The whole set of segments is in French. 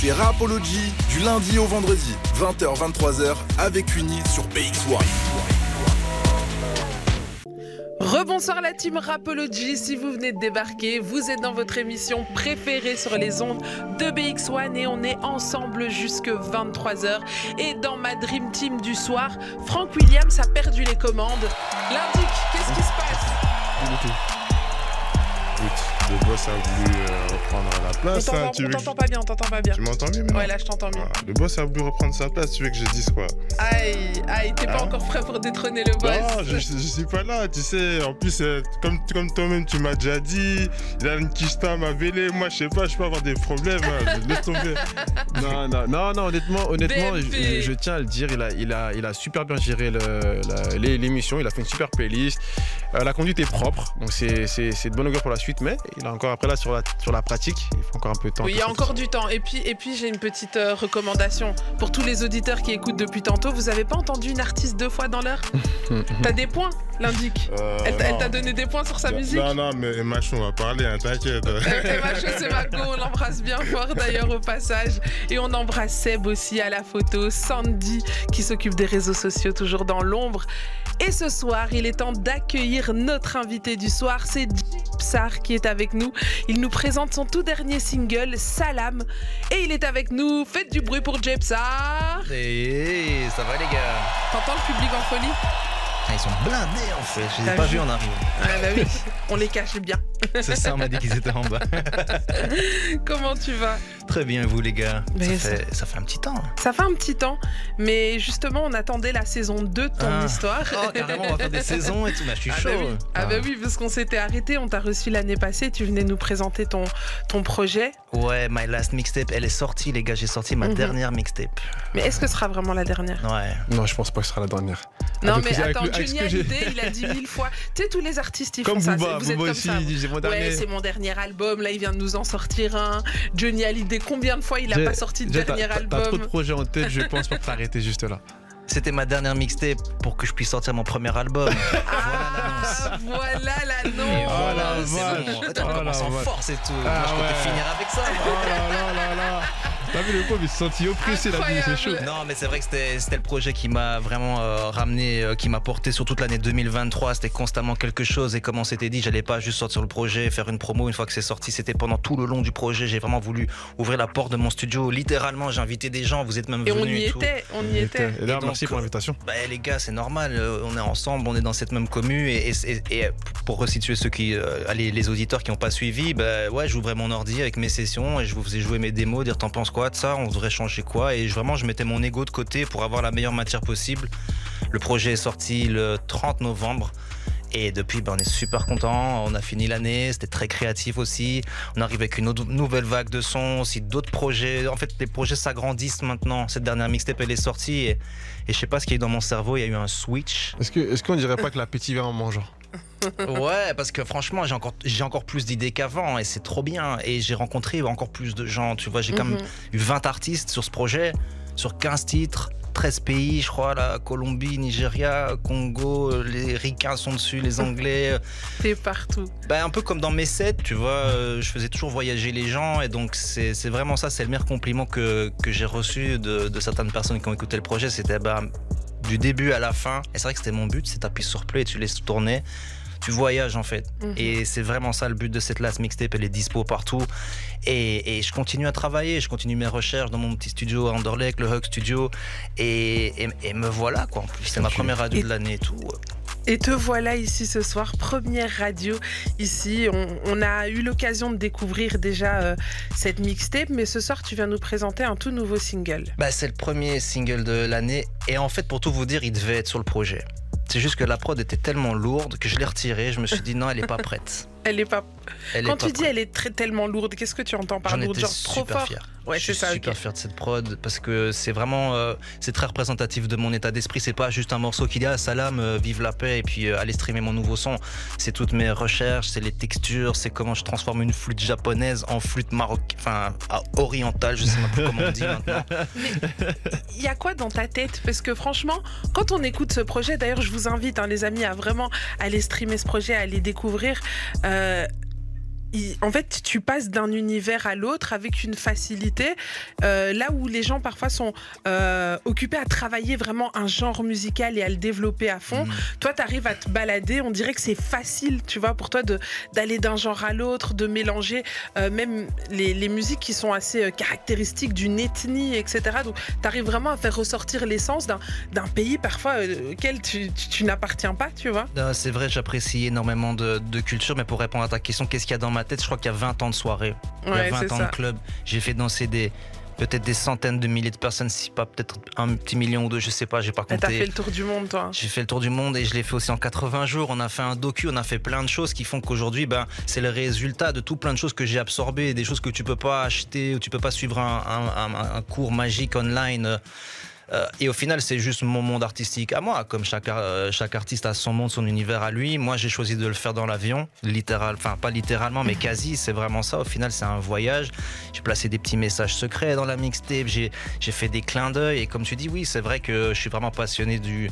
C'est Rapology du lundi au vendredi, 20h-23h avec Uni sur BX1. Rebonsoir la team Rapology, si vous venez de débarquer, vous êtes dans votre émission préférée sur les ondes de BX1 et on est ensemble jusque 23h. Et dans ma Dream Team du soir, Frank Williams a perdu les commandes. L'indique, qu'est-ce qui se passe? Le boss a voulu euh, reprendre la place. On hein, t'entend pas bien, on t'entend pas bien. Tu m'entends bien maintenant Ouais, là je t'entends bien. Ah, le boss a voulu reprendre sa place, tu veux que je dise quoi? Aïe, aïe, t'es pas Hein? encore prêt pour détrôner le boss Non, je, je- suis pas là, tu sais. En plus, euh, comme, comme toi-même, tu m'as déjà dit, il a une kista m'a vélé. Moi, je sais pas, je peux avoir des problèmes. hein, laisse tomber. Non, non, non, non, honnêtement, honnêtement je, BMP. je- je tiens à le dire, il a, il a, il a super bien géré l'émission, il a fait une super playlist. Euh, la conduite est propre, donc c'est c'est- c'est de bonne augure pour la suite, mais il a encore après là sur la, sur la pratique, il faut encore un peu de temps. Oui, il y a encore du temps. Et puis, et puis j'ai une petite euh, recommandation pour tous les auditeurs qui écoutent depuis tantôt. Vous avez pas entendu une artiste deux fois dans l'heure? T'as des points, l'indique. Euh, Elle, t'a- elle non. t'a donné des points sur sa musique? Non, non, mais Macho, on va parler, hein, t'inquiète. Macho, c'est Margot, on l'embrasse bien fort d'ailleurs au passage. Et on embrasse Seb aussi à la photo, Sandy qui s'occupe des réseaux sociaux toujours dans l'ombre. Et ce soir, il est temps d'accueillir notre invité du soir, c'est Psar qui est avec nous. Il nous présente son tout dernier single, Salam. Et il est avec nous. Faites du bruit pour Jepsar. Et ça va les gars? T'entends le public en folie? Ah, Ils sont blindés en fait, je les ai pas vu vus en arrivant. Ah bah oui, on les cache bien. C'est ça, on m'a dit qu'ils étaient en bas. Comment tu vas? Très bien, vous les gars Mais ça, fait, ça fait un petit temps. hein. Ça fait un petit temps, mais justement, on attendait la saison 2 de ton Ah. histoire. Oh, carrément, on va faire des saisons et tout. Bah, je suis Ah chaud. bah oui, ah bah oui, parce qu'on s'était arrêté, on t'a reçu l'année passée, tu venais nous présenter ton, ton projet. Ouais, My Last Mixtape, elle est sortie, les gars. J'ai sorti ma Mhm. dernière mixtape. Mais est-ce que ce sera vraiment la dernière? Ouais. Non, je pense pas que ce sera la dernière. Non, Avec mais attends, ce Johnny Hallyday, il a dit mille fois. Tu sais, tous les artistes, ils Comme font ça. Booba, c'est- Vous êtes comme aussi, ça. disait mon Ouais, dernier. c'est mon dernier album. Là, il vient de nous en sortir un. Johnny Hallyday, combien de fois il a pas sorti de dernier t'as- T'as trop de album projets en tête, je pense, pour t'arrêter juste là. C'était ma dernière mixtape pour que je puisse sortir mon premier album. Ah, voilà l'annonce. voilà, la c'est vache. bon. Attends, on Oh commence en force et tout. Ah Moi, je comptais ouais. finir avec ça. moi. Oh là là là là T'as vu le pauvre, il s'est senti oppressé, la vie, c'est chaud. Non, mais c'est vrai que c'était c'était le projet qui m'a vraiment euh, ramené, euh, qui m'a porté sur toute l'année 2023. C'était constamment quelque chose. Et comme on s'était dit, j'allais pas juste sortir le projet, faire une promo une fois que c'est sorti. C'était pendant tout le long du projet. J'ai vraiment voulu ouvrir la porte de mon studio. Littéralement, j'ai invité des gens. Vous êtes même Et on venus y et tout. était, on y était. Et donc, merci pour l'invitation. Bah les gars, c'est normal, euh, on est ensemble, on est dans cette même commune et, et- et- et pour resituer ceux qui, euh, allez, les auditeurs qui n'ont pas suivi, bah ouais, j'ouvrais mon ordi avec mes sessions et je vous faisais jouer mes démos, dire t'en penses quoi on devrait changer quoi et vraiment je mettais mon ego de côté pour avoir la meilleure matière possible. Le projet est sorti le 30 novembre. Et depuis, ben, on est super content. On a fini l'année. C'était très créatif aussi. On arrive avec une nouvelle vague de sons, aussi d'autres projets. En fait, les projets s'agrandissent maintenant. Cette dernière mixtape, elle est sortie. Et, je sais pas ce qu'il y a eu dans mon cerveau. Il y a eu un switch. Est-ce que- est-ce qu'on dirait pas que l'appétit vient en mangeant? Ouais, parce que franchement, j'ai encore, j'ai encore plus d'idées qu'avant. Et c'est trop bien. Et j'ai rencontré encore plus de gens. Tu vois, j'ai quand même Mhm. eu 20 artistes sur ce projet, sur 15 titres. 13 pays, je crois, la Colombie, Nigeria, Congo, les Ricains sont dessus, les Anglais, T'es partout. Bah, un peu comme dans mes sets, tu vois, euh, je faisais toujours voyager les gens et donc c'est c'est vraiment ça, c'est le meilleur compliment que, que j'ai reçu de, de certaines personnes qui ont écouté le projet. C'était bah, du début à la fin. Et c'est vrai que c'était mon but, c'est t'appuies sur play et tu laisses tourner. Tu voyages en fait. Mhm. Et c'est vraiment ça le but de cette last mixtape, elle est dispo partout. Et, et je continue à travailler, je continue mes recherches dans mon petit studio à Anderlecht, le Hug Studio. Et, et- et me voilà quoi en plus. C'est ma première radio Et- de l'année et tout. Et te voilà ici ce soir, première radio ici. On, on a eu l'occasion de découvrir déjà euh, cette mixtape, mais ce soir tu viens nous présenter un tout nouveau single. Bah, c'est le premier single de l'année. Et en fait, pour tout vous dire, il devait être sur le projet. C'est juste que la prod était tellement lourde que je l'ai retirée. Je me suis dit non, elle est pas prête. Elle est pas. Elle est Quand pas tu dis prête. elle est très tellement lourde, qu'est-ce que tu entends par J'en lourde Genre trop super fort. fier. Ouais, je suis ça. super fier de cette prod parce que c'est vraiment, euh, c'est très représentatif de mon état d'esprit. C'est pas juste un morceau qui dit ah salam, euh, vive la paix et puis euh, allez streamer mon nouveau son. C'est toutes mes recherches, c'est les textures, c'est comment je transforme une flûte japonaise en flûte marocaine, enfin orientale, je sais même plus comment on dit maintenant. Il y a quoi dans ta tête? Parce que franchement, quand on écoute ce projet, d'ailleurs, je vous invite, hein, les amis, à vraiment aller streamer ce projet, à aller découvrir. euh, en fait, tu passes d'un univers à l'autre avec une facilité. euh, là où les gens parfois sont euh, occupés à travailler vraiment un genre musical et à le développer à fond, Mm. toi, tu arrives à te balader. On dirait que c'est facile, tu vois, pour toi d'aller d'un genre à l'autre, de mélanger euh, même les, les musiques qui sont assez caractéristiques d'une ethnie, etc. Donc, tu arrives vraiment à faire ressortir l'essence d'un pays parfois auquel tu, tu- tu n'appartiens pas, tu vois. C'est vrai, j'apprécie énormément de, de culture, mais pour répondre à ta question, qu'est-ce qu'il y a dans ma tête Je crois qu'il y a 20 ans de soirée, il y a 20 c'est ans ça. de club. J'ai fait danser des peut-être des centaines de milliers de personnes, si pas peut-être un petit million ou deux, je sais pas, j'ai pas Et T'as fait compté. le tour du monde, toi. J'ai fait le tour du monde et je l'ai fait aussi en 80 jours. On a fait un docu, on a fait plein de choses qui font qu'aujourd'hui, ben, c'est le résultat de tout plein de choses que j'ai absorbées, des choses que tu peux pas acheter ou tu peux pas suivre un, un- un- un cours magique online. Euh, et au final, c'est juste mon monde artistique à moi. Comme chaque, euh, chaque artiste a son monde, son univers à lui. Moi, j'ai choisi de le faire dans l'avion, littéral, enfin pas littéralement, mais quasi. C'est vraiment ça. Au final, c'est un voyage. J'ai placé des petits messages secrets dans la mixtape. J'ai fait des clins d'œil. Et comme tu dis, oui, c'est vrai que je suis vraiment passionné du.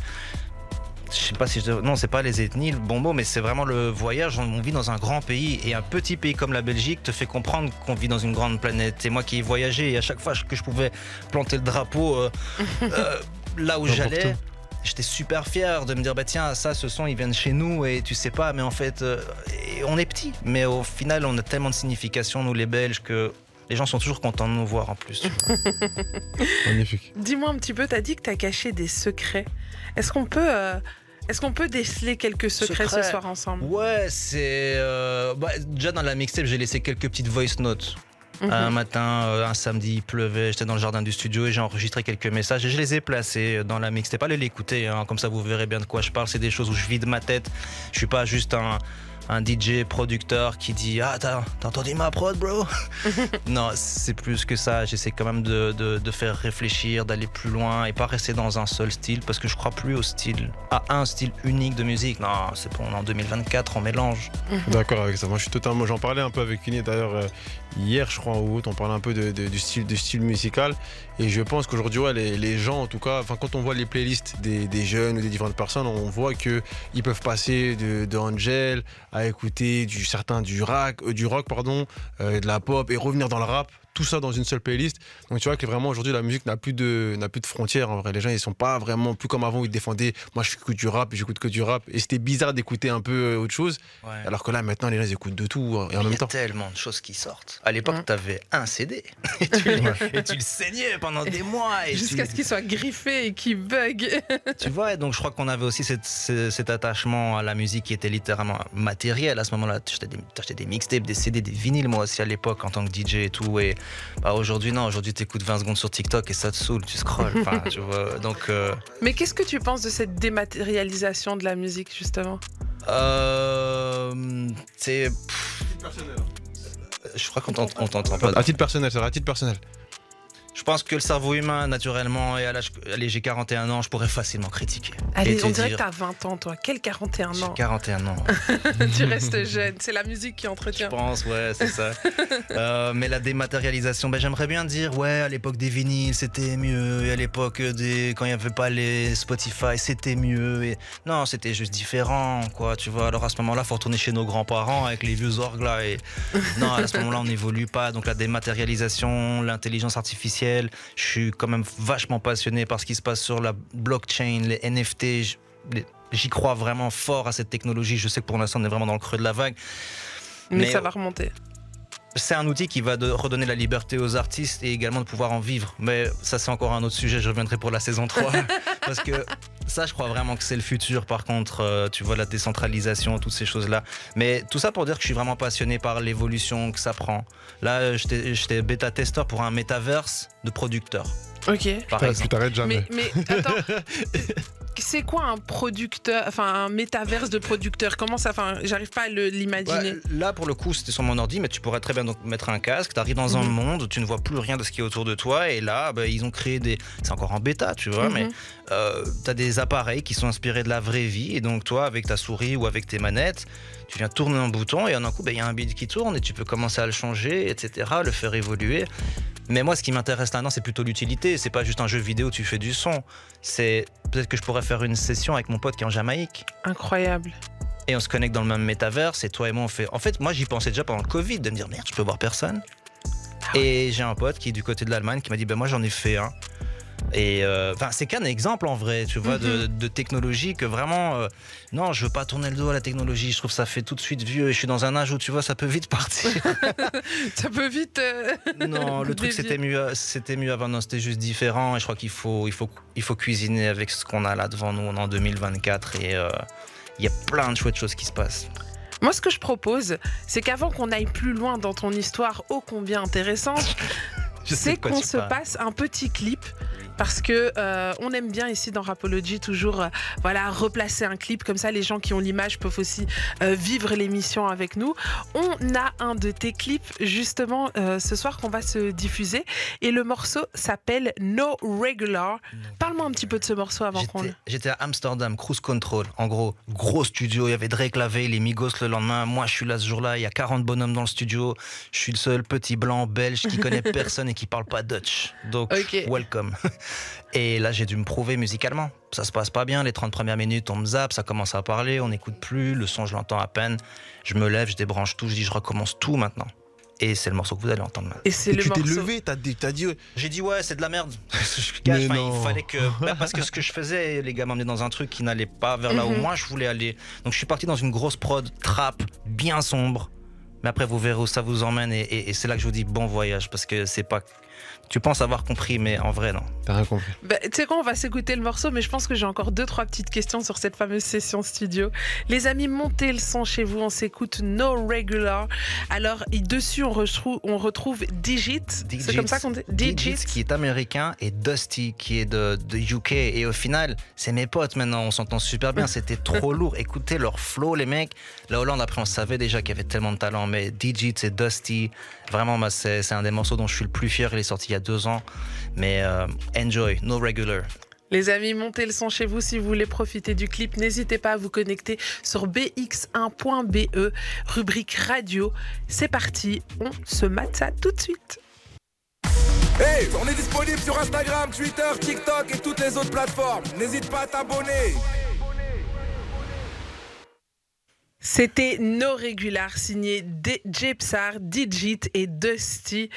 Je sais pas si je. Non, c'est pas les ethnies, le bon mot, mais c'est vraiment le voyage. On vit dans un grand pays et un petit pays comme la Belgique te fait comprendre qu'on vit dans une grande planète. Et moi qui ai voyagé, et à chaque fois que je pouvais planter le drapeau euh, euh, là où j'allais, j'étais super fier de me dire bah tiens ça ce son il vient de chez nous et tu sais pas mais en fait euh, on est petit mais au final on a tellement de signification nous les Belges que les gens sont toujours contents de nous voir en plus. Magnifique. Dis-moi un petit peu, t'as dit que t'as caché des secrets. Est-ce qu'on peut, euh, est-ce qu'on peut déceler quelques secrets, Secrets. ce soir ensemble? Ouais, c'est. euh, bah, déjà dans la mixtape, j'ai laissé quelques petites voice notes. Mhm. Un matin, euh, un samedi, il pleuvait, j'étais dans le jardin du studio et j'ai enregistré quelques messages et je les ai placés dans la mixtape. Allez l'écouter, hein, comme ça vous verrez bien de quoi je parle. C'est des choses où je vide ma tête. Je suis pas juste un, un DJ producteur qui dit Ah, t'as t'as entendu ma prod, bro? Non, c'est plus que ça. J'essaie quand même de, de- de faire réfléchir, d'aller plus loin et pas rester dans un seul style parce que je crois plus au style, à un style unique de musique. Non, c'est bon, on est en 2024, on mélange. D'accord avec ça. Moi, je suis totalement. J'en parlais un peu avec Kini d'ailleurs euh, hier, je crois, ou autre. On parlait un peu de, de- du, style, du style musical. Et je pense qu'aujourd'hui, ouais, les, les gens, en tout cas, enfin, quand on voit les playlists des, des jeunes ou des différentes personnes, on voit que ils peuvent passer de, de Angel à écouter du certain du rock, euh, du rock pardon, euh, de la pop et revenir dans le rap. Tout ça dans une seule playlist. Donc tu vois que vraiment aujourd'hui la musique n'a plus de n'a plus de frontières. En vrai, les gens ils sont pas vraiment plus comme avant où ils défendaient. Moi je écoute du rap, j'écoute que du rap. Et c'était bizarre d'écouter un peu euh, autre chose. Ouais. Alors que là, maintenant, les gens ils écoutent de tout hein, et en Il y même a temps. tellement de choses qui sortent. À l'époque, Mm. t'avais un CD et tu, le- et tu le saignais pendant des mois. Jusqu'à tu, ce qu'il soit griffé et qu'il bug. tu vois, et donc je crois qu'on avait aussi cette- cet attachement à la musique qui était littéralement matériel à ce moment-là. Tu achetais des, t'achetais des mixtapes, des CD, des vinyles, moi aussi à l'époque en tant que DJ et tout. Et bah, aujourd'hui, non, aujourd'hui, t'écoutes 20 secondes sur TikTok et ça te saoule, tu scrolles. Enfin, tu vois, donc. euh, Mais qu'est-ce que tu penses de cette dématérialisation de la musique, justement? Euh, c'est. Je crois qu'on t'ent- on t'entend pas. À titre personnel, ça, à titre personnel. Je pense que le cerveau humain, naturellement, et à l'âge. Allez, j'ai 41 ans, je pourrais facilement critiquer. Allez, on dirait dire, que t'as 20 ans, toi. Quel 41 J'ai ans 41 ans. Tu restes jeune. C'est la musique qui Je entretient. pense, ouais, c'est ça. Euh, mais la dématérialisation, ben, j'aimerais bien dire, ouais, à l'époque des vinyles, c'était mieux. Et à l'époque des. Quand il n'y avait pas les Spotify, c'était mieux. Et... Non, c'était juste différent, quoi, tu vois. Alors à ce moment-là, faut retourner chez nos grands-parents avec les vieux orgues là. Et... Non, à ce moment-là, on n'évolue pas. Donc la dématérialisation, l'intelligence artificielle, je suis quand même vachement passionné par ce qui se passe sur la blockchain, les NFT. J'y crois vraiment fort à cette technologie. Je sais que pour l'instant, on est vraiment dans le creux de la vague. Mais, Mais- ça va remonter. C'est un outil qui va de redonner la liberté aux artistes et également de pouvoir en vivre. Mais ça, c'est encore un autre sujet. Je reviendrai pour la saison 3. parce que ça, je crois vraiment que c'est le futur. Par contre, euh, tu vois, la décentralisation, toutes ces choses-là. Mais tout ça pour dire que je suis vraiment passionné par l'évolution que ça prend. Là, j'étais j'étais bêta-testeur pour un métaverse de producteurs, Ok. par Tu t'arrêtes jamais. Mais, mais attends. C'est quoi un producteur, enfin un métaverse de producteur? Comment ça Enfin, j'arrive pas à l'imaginer. Ouais, là, pour le coup, c'était sur mon ordi, mais tu pourrais très bien donc mettre un casque. Tu arrives dans un Mhm. monde tu ne vois plus rien de ce qui est autour de toi. Et là, bah, ils ont créé des. C'est encore en bêta, tu vois, Mhm. mais tu as des appareils qui sont inspirés de la vraie vie. Et donc, toi, avec ta souris ou avec tes manettes, tu viens tourner un bouton et en un coup, bah, il y a un beat qui tourne et tu peux commencer à le changer, etc., le faire évoluer. Mais moi, ce qui m'intéresse là-dedans, c'est plutôt l'utilité. C'est pas juste un jeu vidéo, tu fais du son. C'est peut-être que je pourrais faire une session avec mon pote qui est en Jamaïque. Incroyable. Et on se connecte dans le même métaverse. Et toi et moi, on fait. En fait, moi, j'y pensais déjà pendant le Covid de me dire merde, je peux voir personne. Et j'ai un pote qui est du côté de l'Allemagne qui m'a dit ben moi j'en ai fait un. Et euh, c'est qu'un exemple en vrai, tu vois, de, de technologie que vraiment, euh, non, je veux pas tourner le dos à la technologie. Je trouve que ça fait tout de suite vieux. Et je suis dans un âge où tu vois, ça peut vite partir. Ça peut vite. euh, non, le truc c'était mieux, c'était mieux avant. Non, c'était juste différent. Et je crois qu'il faut, il faut, il faut cuisiner avec ce qu'on a là devant nous. On est en 2024 et il y a plein de chouettes choses qui se passent. Moi, ce que je propose, c'est qu'avant qu'on aille plus loin dans ton histoire ô combien intéressante, c'est qu'on se parles. passe un petit clip. Parce que euh, on aime bien ici dans Rapology toujours euh, voilà replacer un clip comme ça les gens qui ont l'image peuvent aussi euh, vivre l'émission avec nous. On a un de tes clips justement ce soir qu'on va se diffuser et le morceau s'appelle No Regular. Parle-moi un petit peu de ce morceau avant qu'on J'étais- J'étais à Amsterdam, Cruise Control. En gros, gros studio. Il y avait Drake la veille, les Migos le lendemain. Moi, je suis là ce jour-là. Il y a 40 bonhommes dans le studio. Je suis le seul petit blanc belge qui connaît personne et qui parle pas Dutch. Donc, Ok. welcome. Et là, j'ai dû me prouver musicalement. Ça se passe pas bien. Les 30 premières minutes, on me zappe, ça commence à parler, on n'écoute plus. Le son, je l'entends à peine. Je me lève, je débranche tout. Je dis, je recommence tout maintenant. Et c'est le morceau que vous allez entendre maintenant. et c'est Et le tu t'es levé, t'as dit, t'as dit J'ai dit ouais, c'est de la merde. je cache, enfin, il fallait que bah, parce que ce que je faisais, les gars m'emmenaient dans un truc qui n'allait pas vers là où Mhm. moi je voulais aller. Donc je suis parti dans une grosse prod trap, bien sombre. Mais après vous verrez où ça vous emmène et, et- et c'est là que je vous dis bon voyage parce que c'est pas. Tu penses avoir compris, mais en vrai non. T'as rien compris. Bah, tu sais quoi, on va s'écouter le morceau, mais je pense que j'ai encore deux, trois petites questions sur cette fameuse session studio. Les amis, montez le son chez vous, on s'écoute No Regular. Alors, dessus, on retrouve, on retrouve Digit. C'est Digits. comme ça qu'on dit? Digits qui est américain et Dusty qui est de, de UK. Et au final, c'est mes potes maintenant, on s'entend super bien. C'était trop lourd. Écoutez leur flow, les mecs. La Hollande, après, on savait déjà qu'il y avait tellement de talent. Mais Digits et Dusty, vraiment, moi, c'est un des morceaux dont je suis le plus fier. Il est sorti il y a deux ans. Mais euh, enjoy, no regular. Les amis, montez le son chez vous si vous voulez profiter du clip. N'hésitez pas à vous connecter sur bx1.be, E, rubrique radio. C'est parti, on se mate ça tout de suite. Hey, on est disponible sur Instagram, Twitter, TikTok et toutes les autres plateformes. N'hésite pas à t'abonner. C'était No Regular, signé D- Jepsar, Digit et Dusty.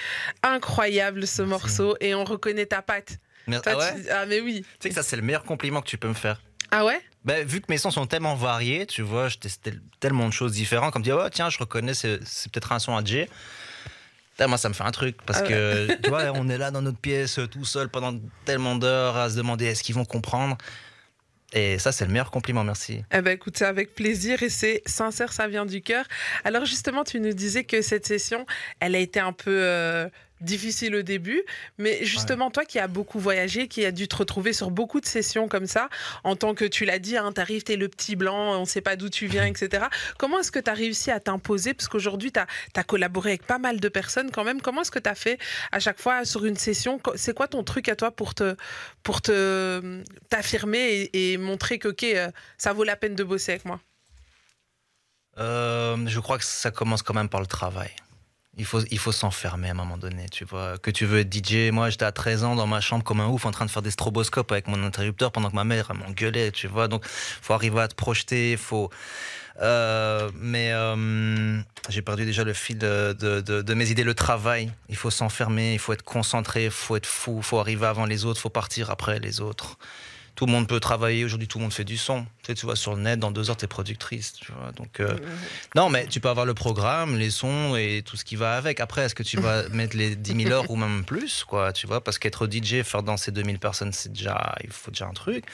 Incroyable ce morceau et on reconnaît ta patte. Toi, ah ouais tu- ah, mais oui. Tu sais que ça, c'est le meilleur compliment que tu peux me faire. Ah ouais? Ben, vu que mes sons sont tellement variés, tu vois, je testais tellement de choses différentes, comme dire, oh tiens, je reconnais, c'est peut-être un son à. Putain, Moi, ça me fait un truc parce Ah que, tu vois, on est là dans notre pièce tout seul pendant tellement d'heures à se demander est-ce qu'ils vont comprendre? Et ça, c'est le meilleur compliment, merci. Eh ben écoute, c'est avec plaisir et c'est sincère, ça vient du cœur. Alors justement, tu nous disais que cette session, elle a été un peu euh, difficile au début, mais justement, toi qui as beaucoup voyagé, qui as dû te retrouver sur beaucoup de sessions comme ça, en tant que tu l'as dit, hein, t'arrives, t'es le petit blanc, on sait pas d'où tu viens, etc. Comment est-ce que tu as réussi à t'imposer? Parce qu'aujourd'hui, tu as, collaboré avec pas mal de personnes quand même. Comment est-ce que tu as fait à chaque fois sur une session? C'est quoi ton truc à toi pour te pour te t'affirmer et, et montrer que ok, euh, ça vaut la peine de bosser avec moi? Euh, je crois que ça commence quand même par le travail. Il faut, il faut s'enfermer à un moment donné, tu vois. Que tu veux être DJ, moi j'étais à 13 ans dans ma chambre comme un ouf en train de faire des stroboscopes avec mon interrupteur pendant que ma mère m'engueulait, tu vois. Donc faut arriver à te projeter, faut. Euh, mais euh, j'ai perdu déjà le fil de, de- de- de mes idées, le travail. Il faut s'enfermer, il faut être concentré, il faut être fou, il faut arriver avant les autres, il faut partir après les autres. Tout le monde peut travailler, aujourd'hui tout le monde fait du son. Tu, sais, tu vois, sur le net, dans deux heures, tu es productrice. Tu vois, donc, euh, non, mais tu peux avoir le programme, les sons et tout ce qui va avec. Après, est-ce que tu vas mettre les 10 000 heures ou même plus, quoi, tu vois? Parce qu'être DJ, faire danser 2000 personnes, c'est déjà, il faut déjà un truc.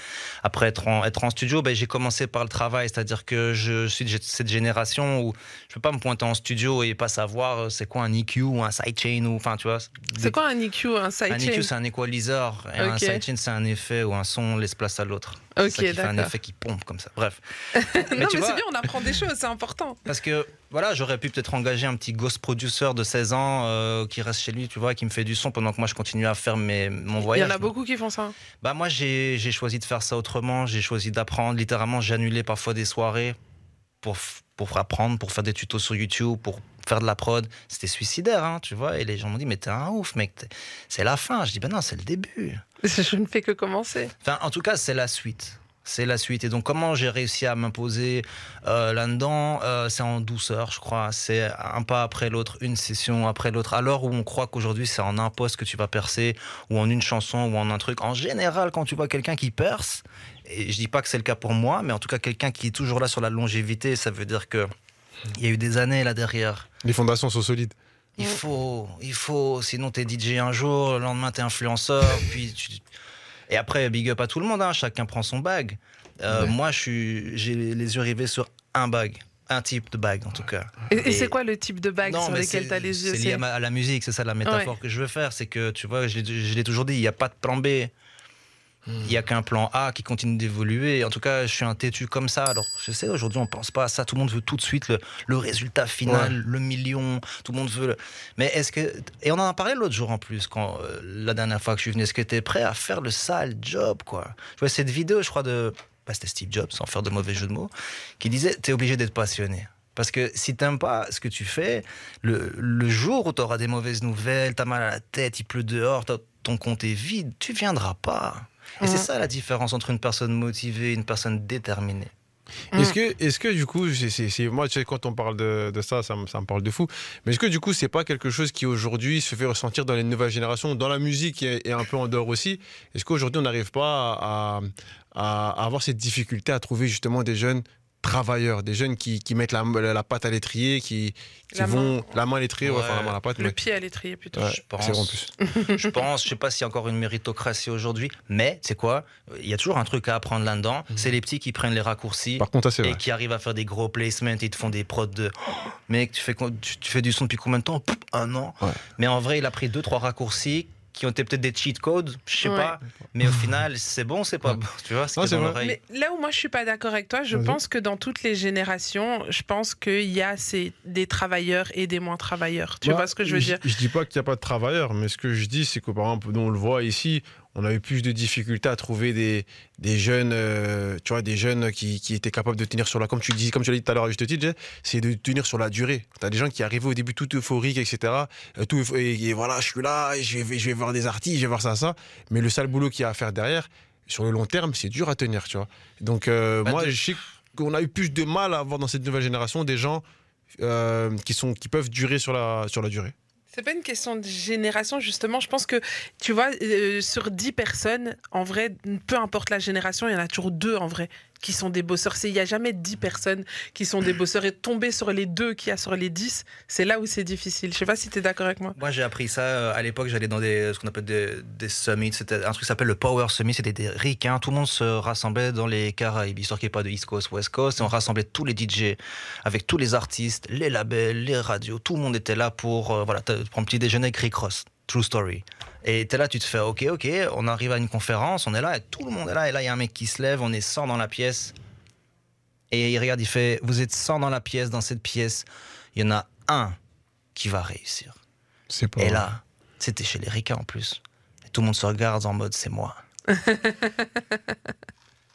Après, être en, être en studio, ben, j'ai commencé par le travail, c'est-à-dire que je suis de cette génération où je peux pas me pointer en studio et pas savoir euh, c'est quoi un EQ ou un sidechain ou, enfin, tu vois. C'est quoi un EQ, un Un sidechain EQ, c'est un equalizer. Et un Ok. sidechain, c'est un effet où un son laisse place à l'autre. Ok, fait un d'accord. effet qui pompe comme ça. Bref. Non, tu mais vois- c'est bien, on apprend des choses, c'est important. Parce que voilà, j'aurais pu peut-être engager un petit ghost producer de 16 ans euh, qui reste chez lui, tu vois, qui me fait du son pendant que moi je continue à faire mes, mon Il y voyage. en a beaucoup qui font ça. Bah moi j'ai j'ai choisi de faire ça autrement, j'ai choisi d'apprendre. Littéralement, j'annulais parfois des soirées pour, pour apprendre, pour faire des tutos sur YouTube, pour faire de la prod. C'était suicidaire, hein, tu vois. Et les gens m'ont dit, mais t'es un ouf, mec, c'est la fin. Je dis, ben non, c'est le début. Je ne fais que commencer. Enfin, en tout cas, c'est la suite. C'est la suite. Et donc, comment j'ai réussi à m'imposer euh, là-dedans euh, C'est en douceur, je crois. C'est un pas après l'autre, une session après l'autre. À l'heure où on croit qu'aujourd'hui, c'est en un poste que tu vas percer, ou en une chanson, ou en un truc. En général, quand tu vois quelqu'un qui perce, et je dis pas que c'est le cas pour moi, mais en tout cas, quelqu'un qui est toujours là sur la longévité, ça veut dire que il y a eu des années là derrière. Les fondations sont solides. Il faut, il faut, sinon t'es DJ un jour, le lendemain t'es influenceur, puis tu... Et après, big up à tout le monde, hein, chacun prend son bag. Euh, Ouais. Moi, je suis, j'ai les yeux rivés sur un bag, un type de bag en tout cas. Et, et Et- c'est quoi le type de bague sur lesquels tu as les yeux? C'est lié à, ma- à la musique, c'est ça la métaphore que je veux faire. C'est que, tu vois, je l'ai je l'ai toujours dit, il n'y a pas de plan B. Il n'y a qu'un plan A qui continue d'évoluer. En tout cas, je suis un têtu comme ça. Alors, je sais, aujourd'hui, on pense pas à ça. Tout le monde veut tout de suite le, le résultat final, le million. Tout le monde veut. le- Mais est-ce que. Et on en a parlé l'autre jour en plus, quand, euh, la dernière fois que je suis venu. Est-ce que tu es prêt à faire le sale job, quoi? Je vois cette vidéo, je crois, de. Bah, C'était Steve Jobs, sans faire de mauvais jeu de mots, qui disait Tu es obligé d'être passionné. Parce que si t'aimes pas ce que tu fais, le, le jour où tu auras des mauvaises nouvelles, t'as mal à la tête, il pleut dehors, ton compte est vide, tu viendras pas. Et c'est Mhm. ça la différence entre une personne motivée et une personne déterminée. Est-ce que, est que du coup, c'est- c'est- c'est- moi, tu sais, quand on parle de, de ça, ça me, ça me parle de fou. Mais est-ce que du coup, c'est pas quelque chose qui aujourd'hui se fait ressentir dans les nouvelles générations, dans la musique et, et un peu en dehors aussi? Est-ce qu'aujourd'hui, on n'arrive pas à, à- à avoir cette difficulté à trouver justement des jeunes travailleurs, des jeunes qui, qui mettent la, la patte à l'étrier, qui, qui La vont main. la main à l'étrier, ouais, Ouais. enfin la main à la patte, Le mais- pied à l'étrier plutôt. ouais, je pense. c'est vrai en plus. je pense, je sais pas s'il y a encore une méritocratie aujourd'hui, mais c'est quoi Il y a toujours un truc à apprendre là-dedans. C'est les petits qui prennent les raccourcis. Par contre, et vrai. qui arrivent à faire des gros placements, ils te font des prods de Oh, mec, tu fais, tu, tu fais du son depuis combien de temps? Pouf, Un an. Ouais. Mais en vrai, il a pris deux, trois raccourcis qui ont été peut-être des cheat codes, je sais Ouais. pas. Mais au final, c'est bon, c'est pas bon. Tu vois, ce Non, dans l'oreille. Mais là où moi je suis pas d'accord avec toi, je pense que dans toutes les générations, je pense qu'il y a ces, des travailleurs et des moins travailleurs. Tu Bah, vois ce que je veux dire? Je dis pas qu'il n'y a pas de travailleurs, mais ce que je dis, c'est que par exemple, nous on le voit ici, on a eu plus de difficultés à trouver des, des jeunes, euh, tu vois, des jeunes qui, qui étaient capables de tenir sur la, comme tu dis, comme tu l'as dit tout à l'heure, à juste titre, c'est de tenir sur la durée. Tu as des gens qui arrivaient au début tout euphoriques, etc. euh, Tout, et, et voilà, je suis là, je vais, je vais voir des artistes, je vais voir ça, ça. Mais le sale boulot qu'il y a à faire derrière, sur le long terme, c'est dur à tenir, tu vois. Donc euh, Bah, moi, je sais qu'on a eu plus de mal à avoir dans cette nouvelle génération des gens euh, qui, sont, qui peuvent durer sur la, sur la durée. C'est pas une question de génération, justement. Je pense que, tu vois, euh, sur 10 personnes, en vrai, peu importe la génération, il y en a toujours deux, en vrai, qui sont des bosseurs. Il n'y a jamais 10 personnes qui sont des bosseurs. Et tomber sur les deux qu'il y a sur les 10, c'est là où c'est difficile. Je sais pas si tu es d'accord avec moi. Moi, j'ai appris ça euh, à l'époque. J'allais dans des, ce qu'on appelle des, des summits. C'était un truc qui s'appelle le Power Summit. C'était des ricains. Tout le monde se rassemblait dans les Caraïbes, histoire qu'il n'y ait pas de East Coast, West Coast. Et on rassemblait tous les DJ avec tous les artistes, les labels, les radios. Tout le monde était là pour euh, voilà, prendre un petit déjeuner avec Rick Ross. True story. Et t'es là, tu te fais OK, OK. On arrive à une conférence, on est là, et tout le monde est là. Et là, il y a un mec qui se lève, on est 100 dans la pièce. Et il regarde, il fait Vous êtes 100 dans la pièce, dans cette pièce. Il y en a un qui va réussir. C'est pas Et là, c'était chez les Ricains en plus. Et tout le monde se regarde en mode c'est moi.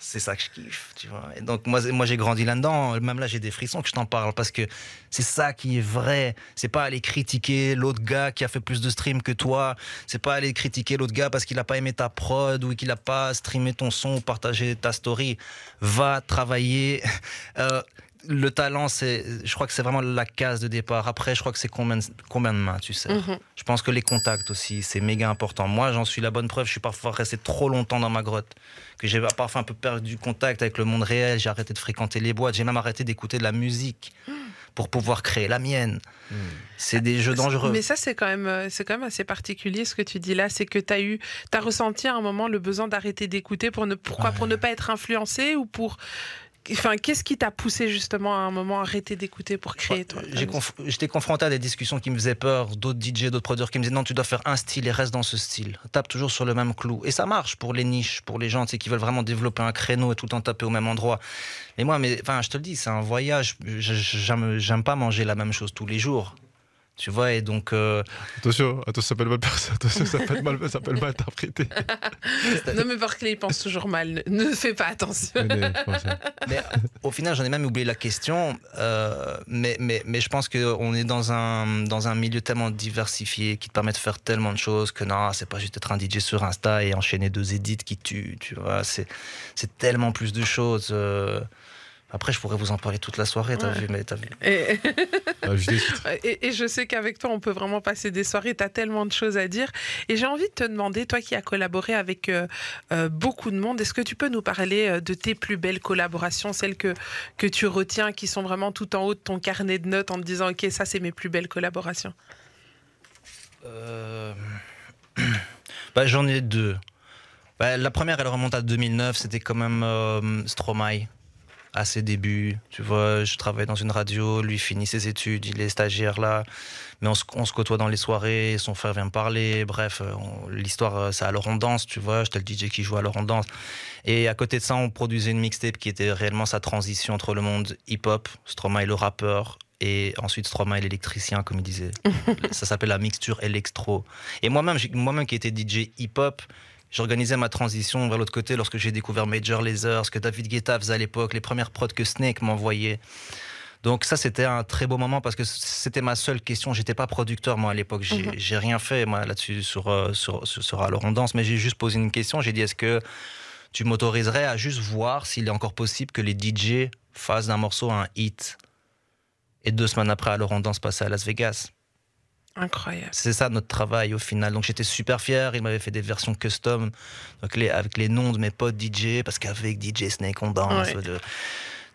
c'est ça que je kiffe, tu vois. Et donc moi, moi j'ai grandi là-dedans. Même là, j'ai des frissons que je t'en parle parce que c'est ça qui est vrai. C'est pas aller critiquer l'autre gars qui a fait plus de streams que toi. C'est pas aller critiquer l'autre gars parce qu'il a pas aimé ta prod ou qu'il a pas streamé ton son ou partagé ta story. Va travailler. Euh, le talent, c'est, je crois que c'est vraiment la case de départ. Après, je crois que c'est combien, de- combien de mains, tu sais. Mhm. Je pense que les contacts aussi, c'est méga important. Moi, j'en suis la bonne preuve. Je suis parfois resté trop longtemps dans ma grotte. Que j'ai parfois un peu perdu contact avec le monde réel. J'ai arrêté de fréquenter les boîtes. J'ai même arrêté d'écouter de la musique pour pouvoir créer la mienne. C'est des jeux dangereux. Mais ça, c'est quand, même, euh, c'est quand même assez particulier ce que tu dis là. C'est que tu as eu, tu as ressenti à un moment le besoin d'arrêter d'écouter. Pour ne, pourquoi Pour ne pas être influencé ou pour. Enfin, qu'est-ce qui t'a poussé justement à un moment à arrêter d'écouter pour créer toi conf- J'étais confronté à des discussions qui me faisaient peur, d'autres DJ, d'autres producteurs qui me disaient non, tu dois faire un style et reste dans ce style. Tape toujours sur le même clou. Et ça marche pour les niches, pour les gens tu sais, qui veulent vraiment développer un créneau et tout le temps taper au même endroit. Mais moi, mais, enfin, je te le dis, c'est un voyage. J'aime pas manger la même chose tous les jours. Tu vois, et donc. euh, Attention, attention, ça s'appelle mal, attention, ça s'appelle mal, ça s'appelle mal interprété. Non, mais Barclay, il pense toujours mal. Ne, ne fais pas attention. Mais, au final, j'en ai même oublié la question. euh, mais, mais, mais je pense qu'on est dans un, dans un milieu tellement diversifié qui te permet de faire tellement de choses que non, c'est pas juste être un DJ sur Insta et enchaîner deux edits qui tuent. Tu vois, c'est, c'est tellement plus de choses. euh. Après, je pourrais vous en parler toute la soirée, t'as Ouais. vu, mais t'as vu. Et, ah, je et- et je sais qu'avec toi, on peut vraiment passer des soirées. Tu as tellement de choses à dire. Et j'ai envie de te demander, toi qui as collaboré avec euh, euh, beaucoup de monde, est-ce que tu peux nous parler euh, de tes plus belles collaborations, celles que, que tu retiens, qui sont vraiment tout en haut de ton carnet de notes en te disant, OK, ça, c'est mes plus belles collaborations? Euh, bah, J'en ai deux. Bah, la première, elle remonte à 2009. C'était quand même euh, Stromae, à ses débuts. Tu vois, je travaillais dans une radio. Lui finit ses études. Il est stagiaire là. Mais on se, on se côtoie dans les soirées. Son frère vient me parler. Bref, euh, on- l'histoire, euh, c'est à Laurent Danse. Tu vois, j'étais le DJ qui joue à Laurent Danse. Et à côté de ça, on produisait une mixtape qui était réellement sa transition entre le monde hip-hop, Stromae le rappeur, et ensuite Stromae l'électricien, comme il disait. ça s'appelle la mixture électro. Et moi-même, moi-même qui étais DJ hip-hop, j'organisais ma transition vers l'autre côté lorsque j'ai découvert Major Lazer, ce que David Guetta faisait à l'époque, les premières prods que Snake m'envoyait. Donc ça, c'était un très beau moment parce que c'était ma seule question. J'étais pas producteur, moi, à l'époque. J'ai j'ai rien fait, moi, là-dessus, sur, euh, sur, sur, sur Danse, mais j'ai juste posé une question. J'ai dit, est-ce que tu m'autoriserais à juste voir s'il est encore possible que les DJ fassent d'un morceau un hit Et deux semaines après, Laurent Danse passait à Las Vegas? Incroyable. C'est ça notre travail au final. Donc j'étais super fier. Il m'avait fait des versions custom donc les, avec les noms de mes potes DJ parce qu'avec DJ Snake on danse. Ouais. de-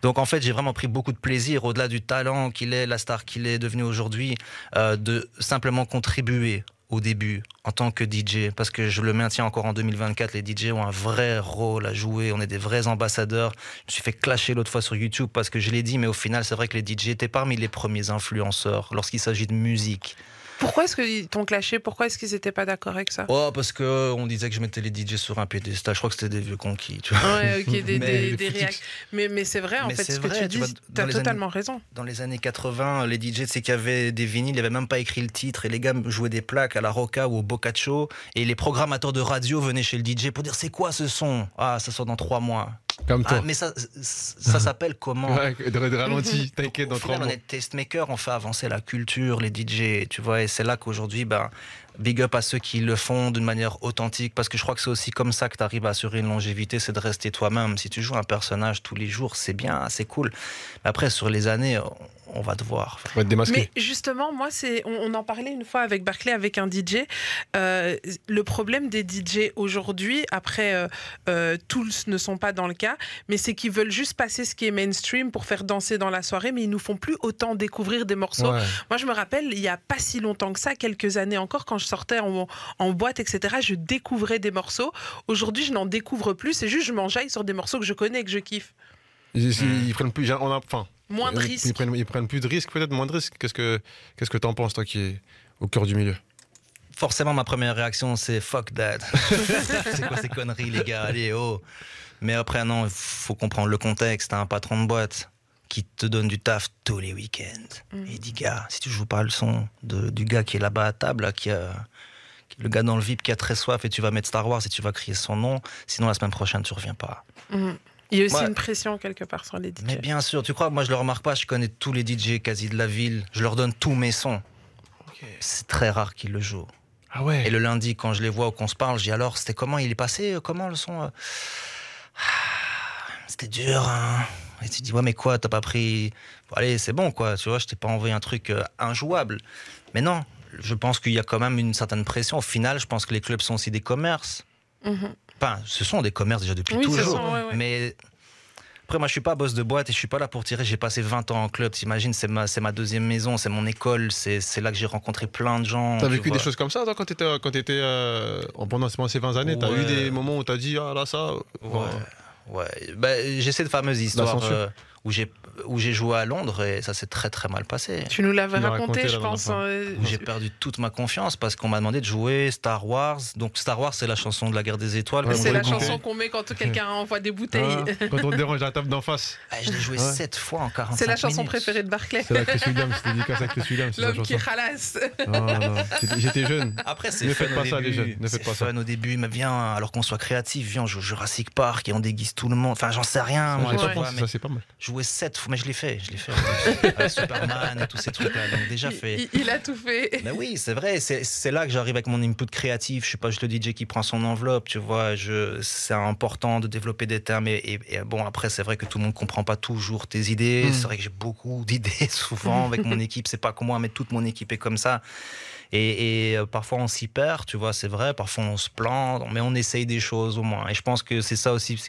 Donc en fait j'ai vraiment pris beaucoup de plaisir au-delà du talent qu'il est, la star qu'il est devenu aujourd'hui, euh, de simplement contribuer au début en tant que DJ parce que je le maintiens encore en 2024 les DJ ont un vrai rôle à jouer on est des vrais ambassadeurs je me suis fait clasher l'autre fois sur YouTube parce que je l'ai dit mais au final c'est vrai que les DJ étaient parmi les premiers influenceurs lorsqu'il s'agit de musique Pourquoi est-ce qu'ils t'ont clashé? Pourquoi est-ce qu'ils n'étaient pas d'accord avec ça? Oh, parce que on disait que je mettais les DJ sur un piédestal. Je crois que c'était des vieux conquis. Tu vois. Ouais, ok, des, Mais des, des Mais, mais c'est vrai, en Mais fait, que tu dis, as totalement raison. Dans les années 80, les DJ, c'est qu'il y avait des vinyles, il n'y avait même pas écrit le titre, et les gars jouaient des plaques à la Roca ou au Boccaccio, et les programmateurs de radio venaient chez le DJ pour dire c'est quoi ce son? Ah, ça sort dans trois mois. Comme Ah, toi. mais ça, ça s'appelle comment Ouais, de, ralenti, t'inquiète, dans final, on est tastemaker, on fait avancer la culture, les DJ, tu vois, et c'est là qu'aujourd'hui, ben, big up à ceux qui le font d'une manière authentique, parce que je crois que c'est aussi comme ça que tu arrives à assurer une longévité, c'est de rester toi-même. Si tu joues un personnage tous les jours, c'est bien, c'est cool. Mais après, sur les années, on- va te voir. On va te démasquer. Mais justement, moi, c'est, on, on en parlait une fois avec Barclay, avec un DJ. Euh, le problème des DJ aujourd'hui, après, euh, euh, tous ne sont pas dans le cas, mais c'est qu'ils veulent juste passer ce qui est mainstream pour faire danser dans la soirée, mais ils nous font plus autant découvrir des morceaux. Ouais. Moi, je me rappelle, il y a pas si longtemps que ça, quelques années encore, quand je sortais en, en boîte, etc., je découvrais des morceaux. Aujourd'hui, je n'en découvre plus. C'est juste, je m'enjaille sur des morceaux que je connais et que je kiffe. Ils, ils- ils prennent plus. On a, enfin, Moins de risques. Ils prennent, ils prennent plus de risques, peut-être moins de risques. Qu'est-ce que qu'est-ce que t'en penses, toi, qui es au cœur du milieu? Forcément, ma première réaction, c'est fuck that. c'est quoi ces conneries, les gars? Allez, oh. Mais après, non, il faut comprendre le contexte. T'as un patron de boîte qui te donne du taf tous les week-ends. Mm. Et il dit, gars, si tu joues pas le son de, du gars qui est là-bas à table, là, qui a, le gars dans le VIP qui a très soif, et tu vas mettre Star Wars et tu vas crier son nom, sinon la semaine prochaine, tu reviens pas. Mhm. Il y a aussi une pression quelque part sur les DJ. Mais bien sûr, tu crois, moi je le remarque pas, je connais tous les DJ quasi de la ville, je leur donne tous mes sons. C'est très rare qu'ils le jouent. Ah ouais. Et le lundi, quand je les vois ou qu'on se parle, je dis alors, c'était comment Il est passé euh, Comment le son euh Ah, C'était dur, hein Et tu dis, ouais, mais quoi T'as pas pris. Bon, allez, c'est bon, quoi. Tu vois, je t'ai pas envoyé un truc euh, injouable. Mais non, je pense qu'il y a quand même une certaine pression. Au final, je pense que les clubs sont aussi des commerces. Mhm. Enfin, ce sont des commerces déjà depuis Oui, toujours. sont, ouais, ouais. Mais. Après, moi, je suis pas boss de boîte et je suis pas là pour tirer. J'ai passé 20 ans en club. T'imagines, c'est ma, c'est ma deuxième maison, c'est mon école. C'est c'est là que j'ai rencontré plein de gens. T'as vécu des choses comme ça, toi, quand t'étais quand t'étais, euh, en- pendant ces 20 années T'as Ouais. eu des moments où t'as dit, ah là, ça. Ouais. Ouais. Bah, j'ai cette fameuse histoire euh, où j'ai euh, où j'ai joué à Londres et ça s'est très très mal passé. Tu nous l'avais raconté, je pense. Euh... J'ai perdu toute ma confiance parce qu'on m'a demandé de jouer Star Wars. Donc Star Wars, c'est la chanson de la guerre des étoiles. C'est la chanson qu'on met quand quelqu'un envoie des bouteilles. Ah, quand on dérange la table d'en face. Ah, je l'ai joué sept fois en 45 C'est la chanson préférée de Barclay. C'est la Cressuldam, c'est dédicace à Cressuldam. L'homme qui ralasse. Ah, j'étais jeune. Après, c'est Ne faites pas ça, les jeunes. Ne faites pas ça. au début, mais viens, alors qu'on soit créatif, viens, on joue Jurassic Park et on déguise tout le monde. Enfin, j'en sais rien. Ça, c'est pas mal. Jouer 7 mais je l'ai fait, je l'ai fait. Euh, Superman et tous ces trucs-là, donc déjà fait. Il, a tout fait. Oui, c'est vrai, c'est là que j'arrive avec mon input créatif. Je ne suis pas juste le DJ qui prend son enveloppe, tu vois. C'est important de développer des termes. Et, bon, après, c'est vrai que tout le monde ne comprend pas toujours tes idées. Hmm. C'est vrai que j'ai beaucoup d'idées souvent avec mon équipe. C'est pas que moi, mais toute mon équipe est comme ça. Et, et, euh, parfois on s'y perd, tu vois, c'est vrai. Parfois on se plante, mais on essaye des choses au moins. Et je pense que c'est ça aussi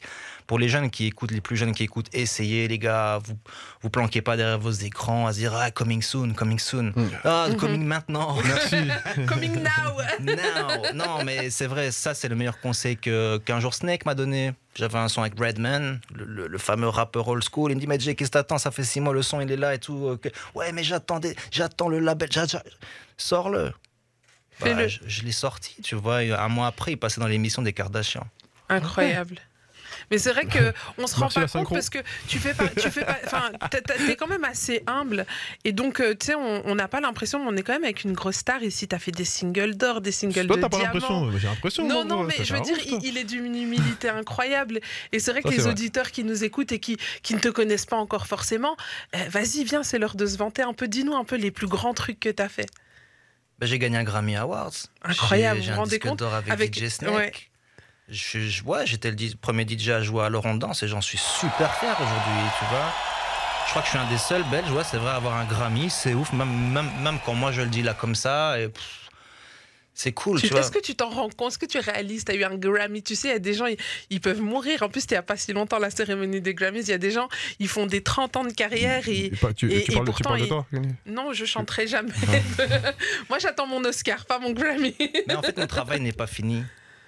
pour les jeunes qui écoutent, les plus jeunes qui écoutent. Essayez, les gars. Vous vous planquez pas derrière vos écrans à se dire ah coming soon, coming soon, Mm. ah Mhm. coming maintenant. Merci. Coming now. Non, non, mais c'est vrai, ça c'est le meilleur conseil que qu'un jour Snake m'a donné. J'avais un son avec Redman, le, le- le fameux rappeur old school. Il me dit mais Jay, qu'est-ce que t'attends? Ça fait six mois le son il est là et tout. Ok. Ouais, mais j'attendais, j'attends le label. Sors-le. Bah, Fais-le. je je l'ai sorti, tu vois. Un mois après, il passait dans l'émission des Kardashians. Incroyable. Mais c'est vrai que on se rend Merci pas compte synchro. parce que tu fais pas, tu fais pas, enfin, t'es quand même assez humble et donc euh, tu sais, on n'a pas l'impression, mais on est quand même avec une grosse star ici. T'as fait des singles d'or, des singles Toi de t'as pas l'impression, j'ai l'impression. Non, non, mais je veux dire, il, il est d'une humilité incroyable. Et c'est vrai que Ça, les vrai. auditeurs qui nous écoutent et qui, qui ne te connaissent pas encore forcément, euh, vas-y, viens, c'est l'heure de se vanter un peu. Dis-nous un peu les plus grands trucs que t'as fait. Bah, j'ai gagné un Grammy Awards. Incroyable, J'ai- vous J'ai vous un rendez disque compte d'or avec, Avec- DJ Snake. ouais. Je, je- ouais, j'étais le premier DJ à jouer à Laurent Danse et j'en suis super fier aujourd'hui, tu vois. Je crois que je suis un des seuls Belges, ouais, c'est vrai, à avoir un Grammy, c'est ouf, même, même, même quand moi je le dis là comme ça, et pff, c'est cool, Tu- tu vois. Est-ce que tu t'en rends compte? Est-ce que tu réalises Tu as eu un Grammy? Tu sais, il y a des gens, ils, ils peuvent mourir. En plus, il n'y a pas si longtemps la cérémonie des Grammys. Il y a des gens, ils font des 30 ans de carrière et. Et pas- tu, et- tu et parles, de- tu pourtant, parles de il- toi Non, je chanterai jamais. Moi, j'attends mon Oscar, pas mon Grammy. Mais en fait, mon travail n'est pas fini.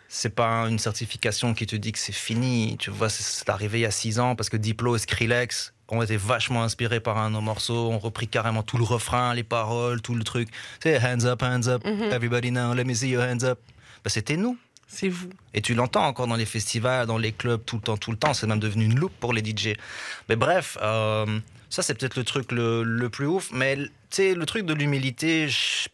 C'est pas une certification qui te dit que c'est fini. Tu vois, c'est- c'est arrivé il y a six ans parce que Diplo et Skrillex ont été vachement inspirés par un de nos morceaux, ont repris carrément tout le refrain, les paroles, tout le truc. C'est hands up, hands up, Mhm. everybody now, let me see your hands up. Bah, c'était nous. C'est vous. Et tu l'entends encore dans les festivals, dans les clubs, tout le temps, tout le temps. C'est même devenu une loupe pour les DJ. Mais bref, euh, ça c'est peut-être le truc le, le plus ouf. Mais tu sais, le truc de l'humilité, je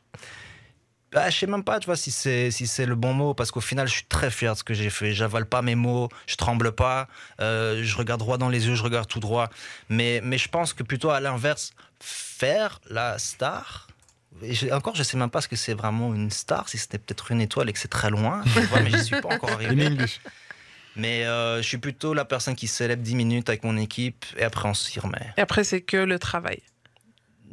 bah, je sais même pas, tu vois, si c'est si c'est le bon mot, parce qu'au final, je suis très fier de ce que j'ai fait. J'avale pas mes mots, je tremble pas, euh, je regarde droit dans les yeux, je regarde tout droit. Mais mais je pense que plutôt à l'inverse, faire la star. et je- encore, je sais même pas ce que c'est vraiment une star, si c'était peut-être une étoile et que c'est très loin, vois, mais j'y suis pas encore arrivé. Mais euh, je suis plutôt la personne qui célèbre 10 minutes avec mon équipe et après on s'y remet. Et après, c'est que le travail.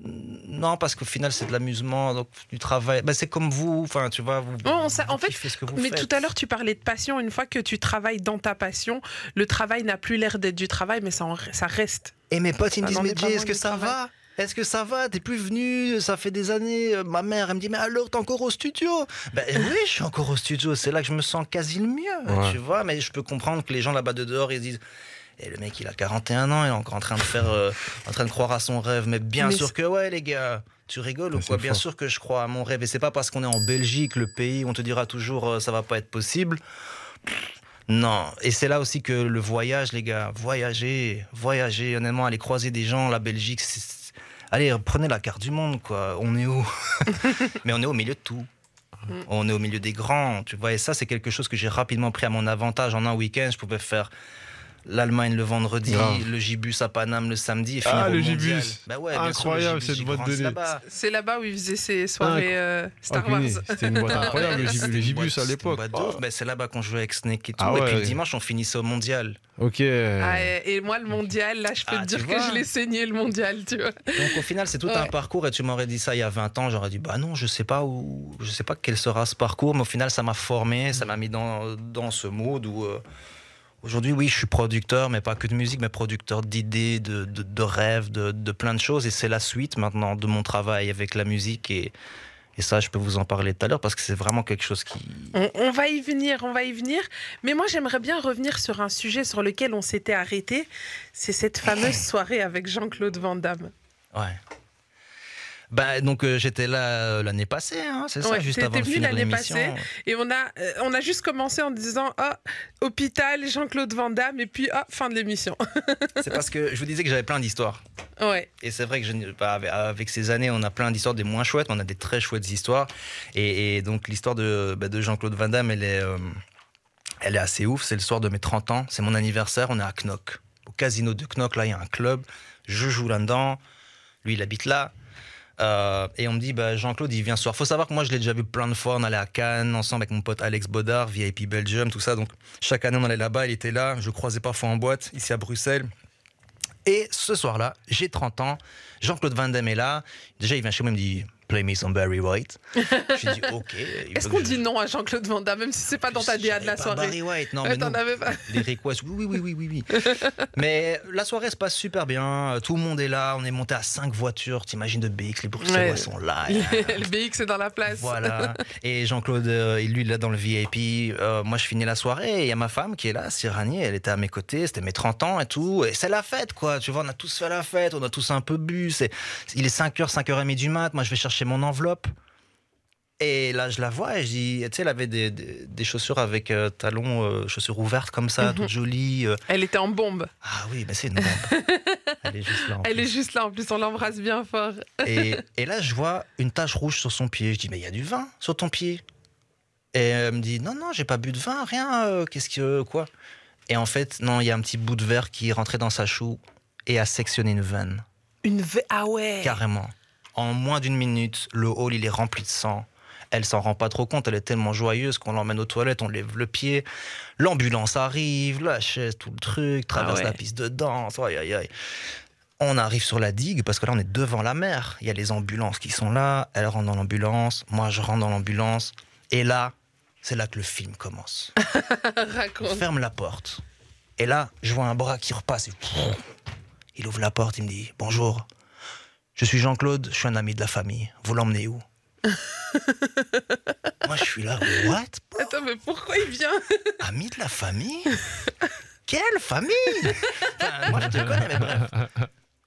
Non, parce qu'au final, c'est de l'amusement, donc du travail. Bah, c'est comme vous, enfin, tu vois. Vous, Oh, on s'a- en fait, ce que vous Mais faites. tout à l'heure, tu parlais de passion. Une fois que tu travailles dans ta passion, le travail n'a plus l'air d'être du travail, mais ça, en- ça reste. Et mes potes, ils me disent, mais est-ce que ça travail. va? Est-ce que ça va? T'es plus venu Ça fait des années. Euh, Ma mère, elle me dit, mais alors, t'es encore au studio? Ben oui, je suis encore au studio. C'est là que je me sens quasi le mieux, Ouais. tu vois. Mais je peux comprendre que les gens là-bas de dehors, ils se disent. Et le mec, il a 41 ans, il est encore en train de faire, euh, en train de croire à son rêve. Mais bien Mais sûr que ouais, les gars. Tu rigoles ou quoi? Bien fort. sûr que je crois à mon rêve. Et c'est pas parce qu'on est en Belgique, le pays où on te dira toujours euh, ça va pas être possible. Non, et c'est là aussi que le voyage, les gars, voyager, voyager, honnêtement, aller croiser des gens, la Belgique, allez, prenez la carte du monde, quoi. On est où? Mais on est au milieu de tout. Mm. On est au milieu des grands, tu vois. Et ça, c'est quelque chose que j'ai rapidement pris à mon avantage. En un week-end, je pouvais faire l'Allemagne le vendredi, Grave. le Gibus à Paname le samedi et Ah, finir au le mondial. Gibus. Bah ouais, sûr, Incroyable, Gibus, cette boîte de nuit. C'est là-bas où ils faisaient ces soirées euh, Star Ah, Wars. C'était une boîte Ah, incroyable, le Gibus- à l'époque. Oh. Bah, c'est là-bas qu'on jouait avec Snake et tout. Ah et puis ouais. le dimanche, on finissait au mondial. Ok. Ah, et, moi, le mondial, là, je peux Ah, te dire que je l'ai saigné, le mondial, tu vois. Donc au final, c'est tout un parcours et tu m'aurais dit ça il y a 20 ans, j'aurais dit bah non, je sais pas où je sais pas quel sera ce parcours, mais au final ça m'a formé, ça m'a mis dans, dans ce mode où euh, aujourd'hui oui, je suis producteur mais pas que de musique, mais producteur d'idées, de, de, de rêves, de, de plein de choses et c'est la suite maintenant de mon travail avec la musique et Et ça, je peux vous en parler tout à l'heure parce que c'est vraiment quelque chose qui. On, on va y venir, on va y venir. Mais moi, j'aimerais bien revenir sur un sujet sur lequel on s'était arrêté. C'est cette fameuse soirée avec Jean-Claude Van Damme. Ouais. Bah, donc euh, j'étais là euh, l'année passée, hein, c'est ça, juste avant venu finir l'année l'émission. passée. Et on a, euh, on a juste commencé en disant Ah, hôpital, Jean-Claude Van Damme, et puis ah, fin de l'émission. C'est parce que je vous disais que j'avais plein d'histoires. ouais. Et c'est vrai que je, bah, avec- avec ces années, on a plein d'histoires des moins chouettes, mais on a des très chouettes histoires. Et, et donc l'histoire de, bah, de Jean-Claude Van Damme, elle est, euh, elle est assez ouf. C'est le soir de mes 30 ans, c'est mon anniversaire, on est à Knock. Au casino de Knock, là, il y a un club. Je joue là-dedans. Lui, il habite là. Euh, et on me dit, bah, Jean-Claude, il vient ce soir. Faut savoir que moi, je l'ai déjà vu plein de fois. On allait à Cannes ensemble avec mon pote Alex Bodard, VIP Belgium, tout ça. Donc, chaque année, on allait là-bas. Il était là. Je croisais parfois en boîte, ici à Bruxelles. Et ce soir-là, j'ai 30 ans. Jean-Claude Van Damme est là. Déjà, il vient chez moi, il me dit Play me some Barry White. Je dis OK. Est-ce qu'on je- dit non à Jean-Claude Van Damme, même si c'est pas dans ta DA de la soirée Barry White, non, mais non. avais pas. Les requests, oui, oui, oui, oui, oui. mais la soirée se passe super bien. Tout le monde est là. On est monté à 5 voitures. T'imagines de BX, les Bruxellois Ouais. sont là. le BX est dans la place. Voilà. Et Jean-Claude, euh, lui, il est là dans le VIP. Euh, moi, je finis la soirée il y a ma femme qui est là, Sirani. Elle était à mes côtés. C'était mes 30 ans et tout. Et c'est la fête, quoi. Tu vois, on a tous fait la fête. On a tous un peu bu. C'est, il est 5h, 5h30 du mat. Moi, je vais chercher mon enveloppe. Et là, je la vois et je dis, tu sais, elle avait des, des- des chaussures avec euh, talons, euh, chaussures ouvertes comme ça, Mhm. toutes jolies. euh. Elle était en bombe. Ah oui, mais c'est une bombe. elle est juste là. en Elle plus. est juste là, en plus, on l'embrasse bien fort. Et, et là, je vois une tache rouge sur son pied. Je dis, mais il y a du vin sur ton pied. Et elle me dit, non, non, j'ai pas bu de vin, rien. Qu'est-ce que. Quoi? Et en fait, non, il y a un petit bout de verre qui est rentré dans sa choue et a sectionné une veine. Une ve- Ah ouais Carrément. En moins d'une minute, le hall, il est rempli de sang. Elle s'en rend pas trop compte, elle est tellement joyeuse qu'on l'emmène aux toilettes, on lève le pied. L'ambulance arrive, la chaise, tout le truc, traverse ouais. la piste de danse. Aïe, aïe, aïe. On arrive sur la digue parce que là, on est devant la mer. Il y a les ambulances qui sont là. Elle rentre dans l'ambulance. Moi, je rentre dans l'ambulance. Et là, c'est là que le film commence. On Raconte. ferme la porte. Et là, je vois un bras qui repasse. et Il ouvre la porte, il me dit Bonjour, je suis Jean-Claude, je suis un ami de la famille. Vous l'emmenez où? Moi, je suis là, what? Attends, mais pourquoi il vient? Ami de la famille? Quelle famille? Enfin, Moi, je te connais, mais bref.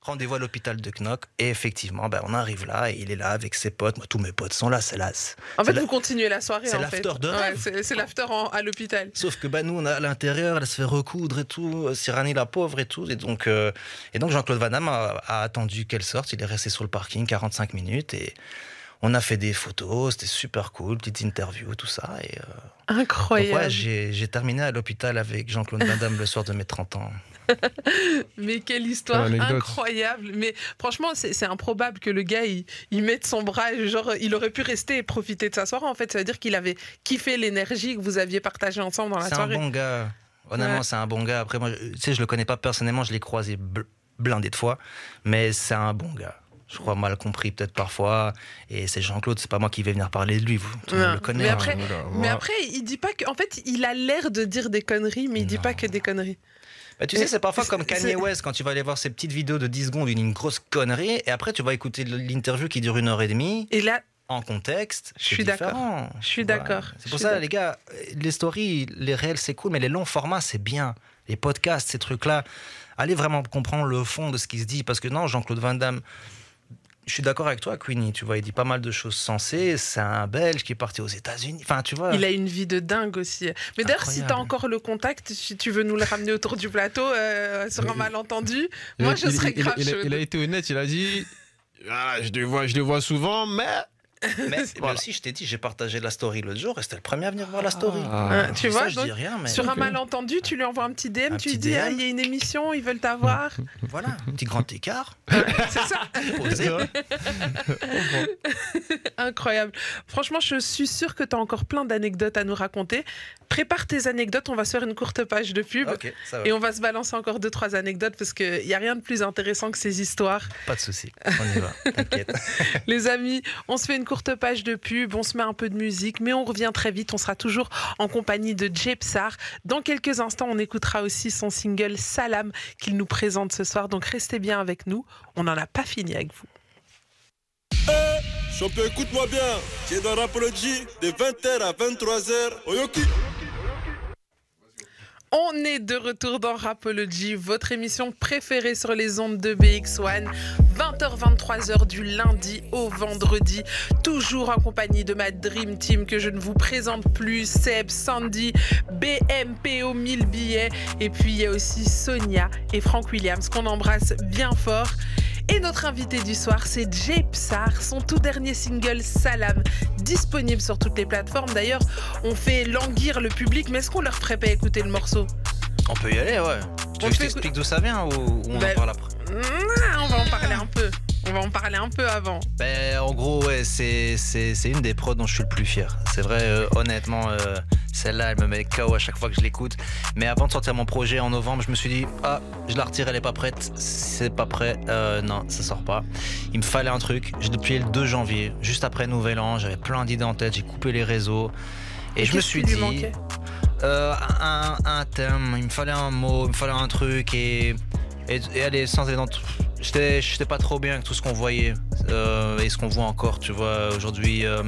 Rendez-vous à l'hôpital de Knock. Et effectivement, ben, on arrive là et il est là avec ses potes. Moi, tous mes potes sont là. C'est là. En fait, la- vous continuez la soirée, c'est l'after de Ouais, c'est l'after à l'hôpital. Sauf que bah, nous, on a à l'intérieur, elle se fait recoudre et tout. euh, Cyrani, la pauvre et tout. Et donc, euh, et donc Jean-Claude Van Damme a, a attendu qu'elle sorte. Il est resté sur le parking 45 minutes et on a fait des photos. C'était super cool, petite interview, tout ça. Et, euh, donc, Incroyable. ouais, j'ai terminé à l'hôpital avec Jean-Claude Van Damme le soir de mes 30 ans. Mais quelle histoire incroyable. Mais franchement, c'est improbable que le gars, il, il mette son bras, et genre, il aurait pu rester et profiter de sa soirée. En fait, ça veut dire qu'il avait kiffé l'énergie que vous aviez partagée ensemble dans la C'est un soirée. bon gars. Honnêtement, Ouais. c'est un bon gars. Après, moi, je- tu sais, je le connais pas personnellement, je l'ai croisé bl- blindé de fois, mais c'est un bon gars. Je crois mal compris peut-être parfois. Et c'est Jean-Claude, c'est pas moi qui vais venir parler de lui. Vous, tout le. Mais hein. après- Voilà, Mais après, il dit pas que. En fait, il a l'air de dire des conneries, mais il dit pas que des conneries. Bah, tu sais, c'est parfois comme Kanye West quand tu vas aller voir ces petites vidéos de 10 secondes, une, grosse connerie, et après tu vas écouter l'interview qui dure une heure et demie Et là, en contexte. Je suis d'accord. Je suis Voilà. d'accord. C'est pour ça, les gars, les stories, les réels, c'est cool, mais les longs formats, c'est bien. Les podcasts, ces trucs-là, allez vraiment comprendre le fond de ce qui se dit. Parce que non, Jean-Claude Van Damme, je suis d'accord avec toi, Queenie. Tu vois, il dit pas mal de choses sensées. C'est un Belge qui est parti aux États-Unis. Enfin, tu vois. il a une vie de dingue aussi. Mais d'ailleurs, si tu as encore le contact, si tu veux nous le ramener autour du plateau euh, sur un malentendu, moi je serais il- grave il, a- il a été honnête, il a dit Voilà, je, les vois, je les vois souvent, mais. Mais, mais Voilà. aussi, je t'ai dit, j'ai partagé la story l'autre jour et c'était le premier à venir voir la story. Ah, tu vois, ça, je donc, dis rien, mais Sur un malentendu, tu lui envoies un petit DM, Un tu petit lui dis Ah, il y a une émission, ils veulent t'avoir. voilà, petit grand écart. C'est ça, incroyable. Franchement, je suis sûre que tu as encore plein d'anecdotes à nous raconter. Prépare tes anecdotes, on va se faire une courte page de pub. Ok, ça va. Et on va se balancer encore deux, trois anecdotes parce qu'il n'y a rien de plus intéressant que ces histoires. Pas de souci, on y va, t'inquiète. Les amis, on se fait une courte page de pub, on se met un peu de musique, mais on revient très vite. On sera toujours en compagnie de Jay Psar. Dans quelques instants, on écoutera aussi son single Salam qu'il nous présente ce soir. Donc restez bien avec nous. On n'en a pas fini avec vous. Champion, écoute-moi bien. Dans de 20h à 23h. Oyoki. On est de retour dans Rapology, votre émission préférée sur les ondes de BX1. 20h-23h du lundi au vendredi, toujours en compagnie de ma Dream Team que je ne vous présente plus, Seb, Sandy, BMPO 1000 billets, et puis il y a aussi Sonia et Frank Williams qu'on embrasse bien fort. Et notre invité du soir, c'est Jay Psar, son tout dernier single Salam, disponible sur toutes les plateformes. D'ailleurs, on fait languir le public, mais est-ce qu'on leur ferait pas écouter le morceau? On peut y aller, ouais. Tu veux que je t'explique d'où ça vient ou, on Bah, en parle après? On va en parler un peu. On va en parler un peu avant. Ben, en gros, ouais, c'est, c'est, c'est une des prods dont je suis le plus fier. C'est vrai, euh, honnêtement, euh, celle-là, elle me met KO à chaque fois que je l'écoute. Mais avant de sortir mon projet en novembre, je me suis dit, ah, je la retire, elle est pas prête. C'est pas prêt, euh, non, ça sort pas. Il me fallait un truc. J'ai depuis le 2 janvier, juste après Nouvel An, j'avais plein d'idées en tête, j'ai coupé les réseaux. Et, je me suis dit, manquait? Euh, un, un thème, il me fallait un mot, il me fallait un truc et, et, et aller sans aller dans tout. J'étais, j'étais pas trop bien avec tout ce qu'on voyait euh, et ce qu'on voit encore, tu vois. Aujourd'hui, euh,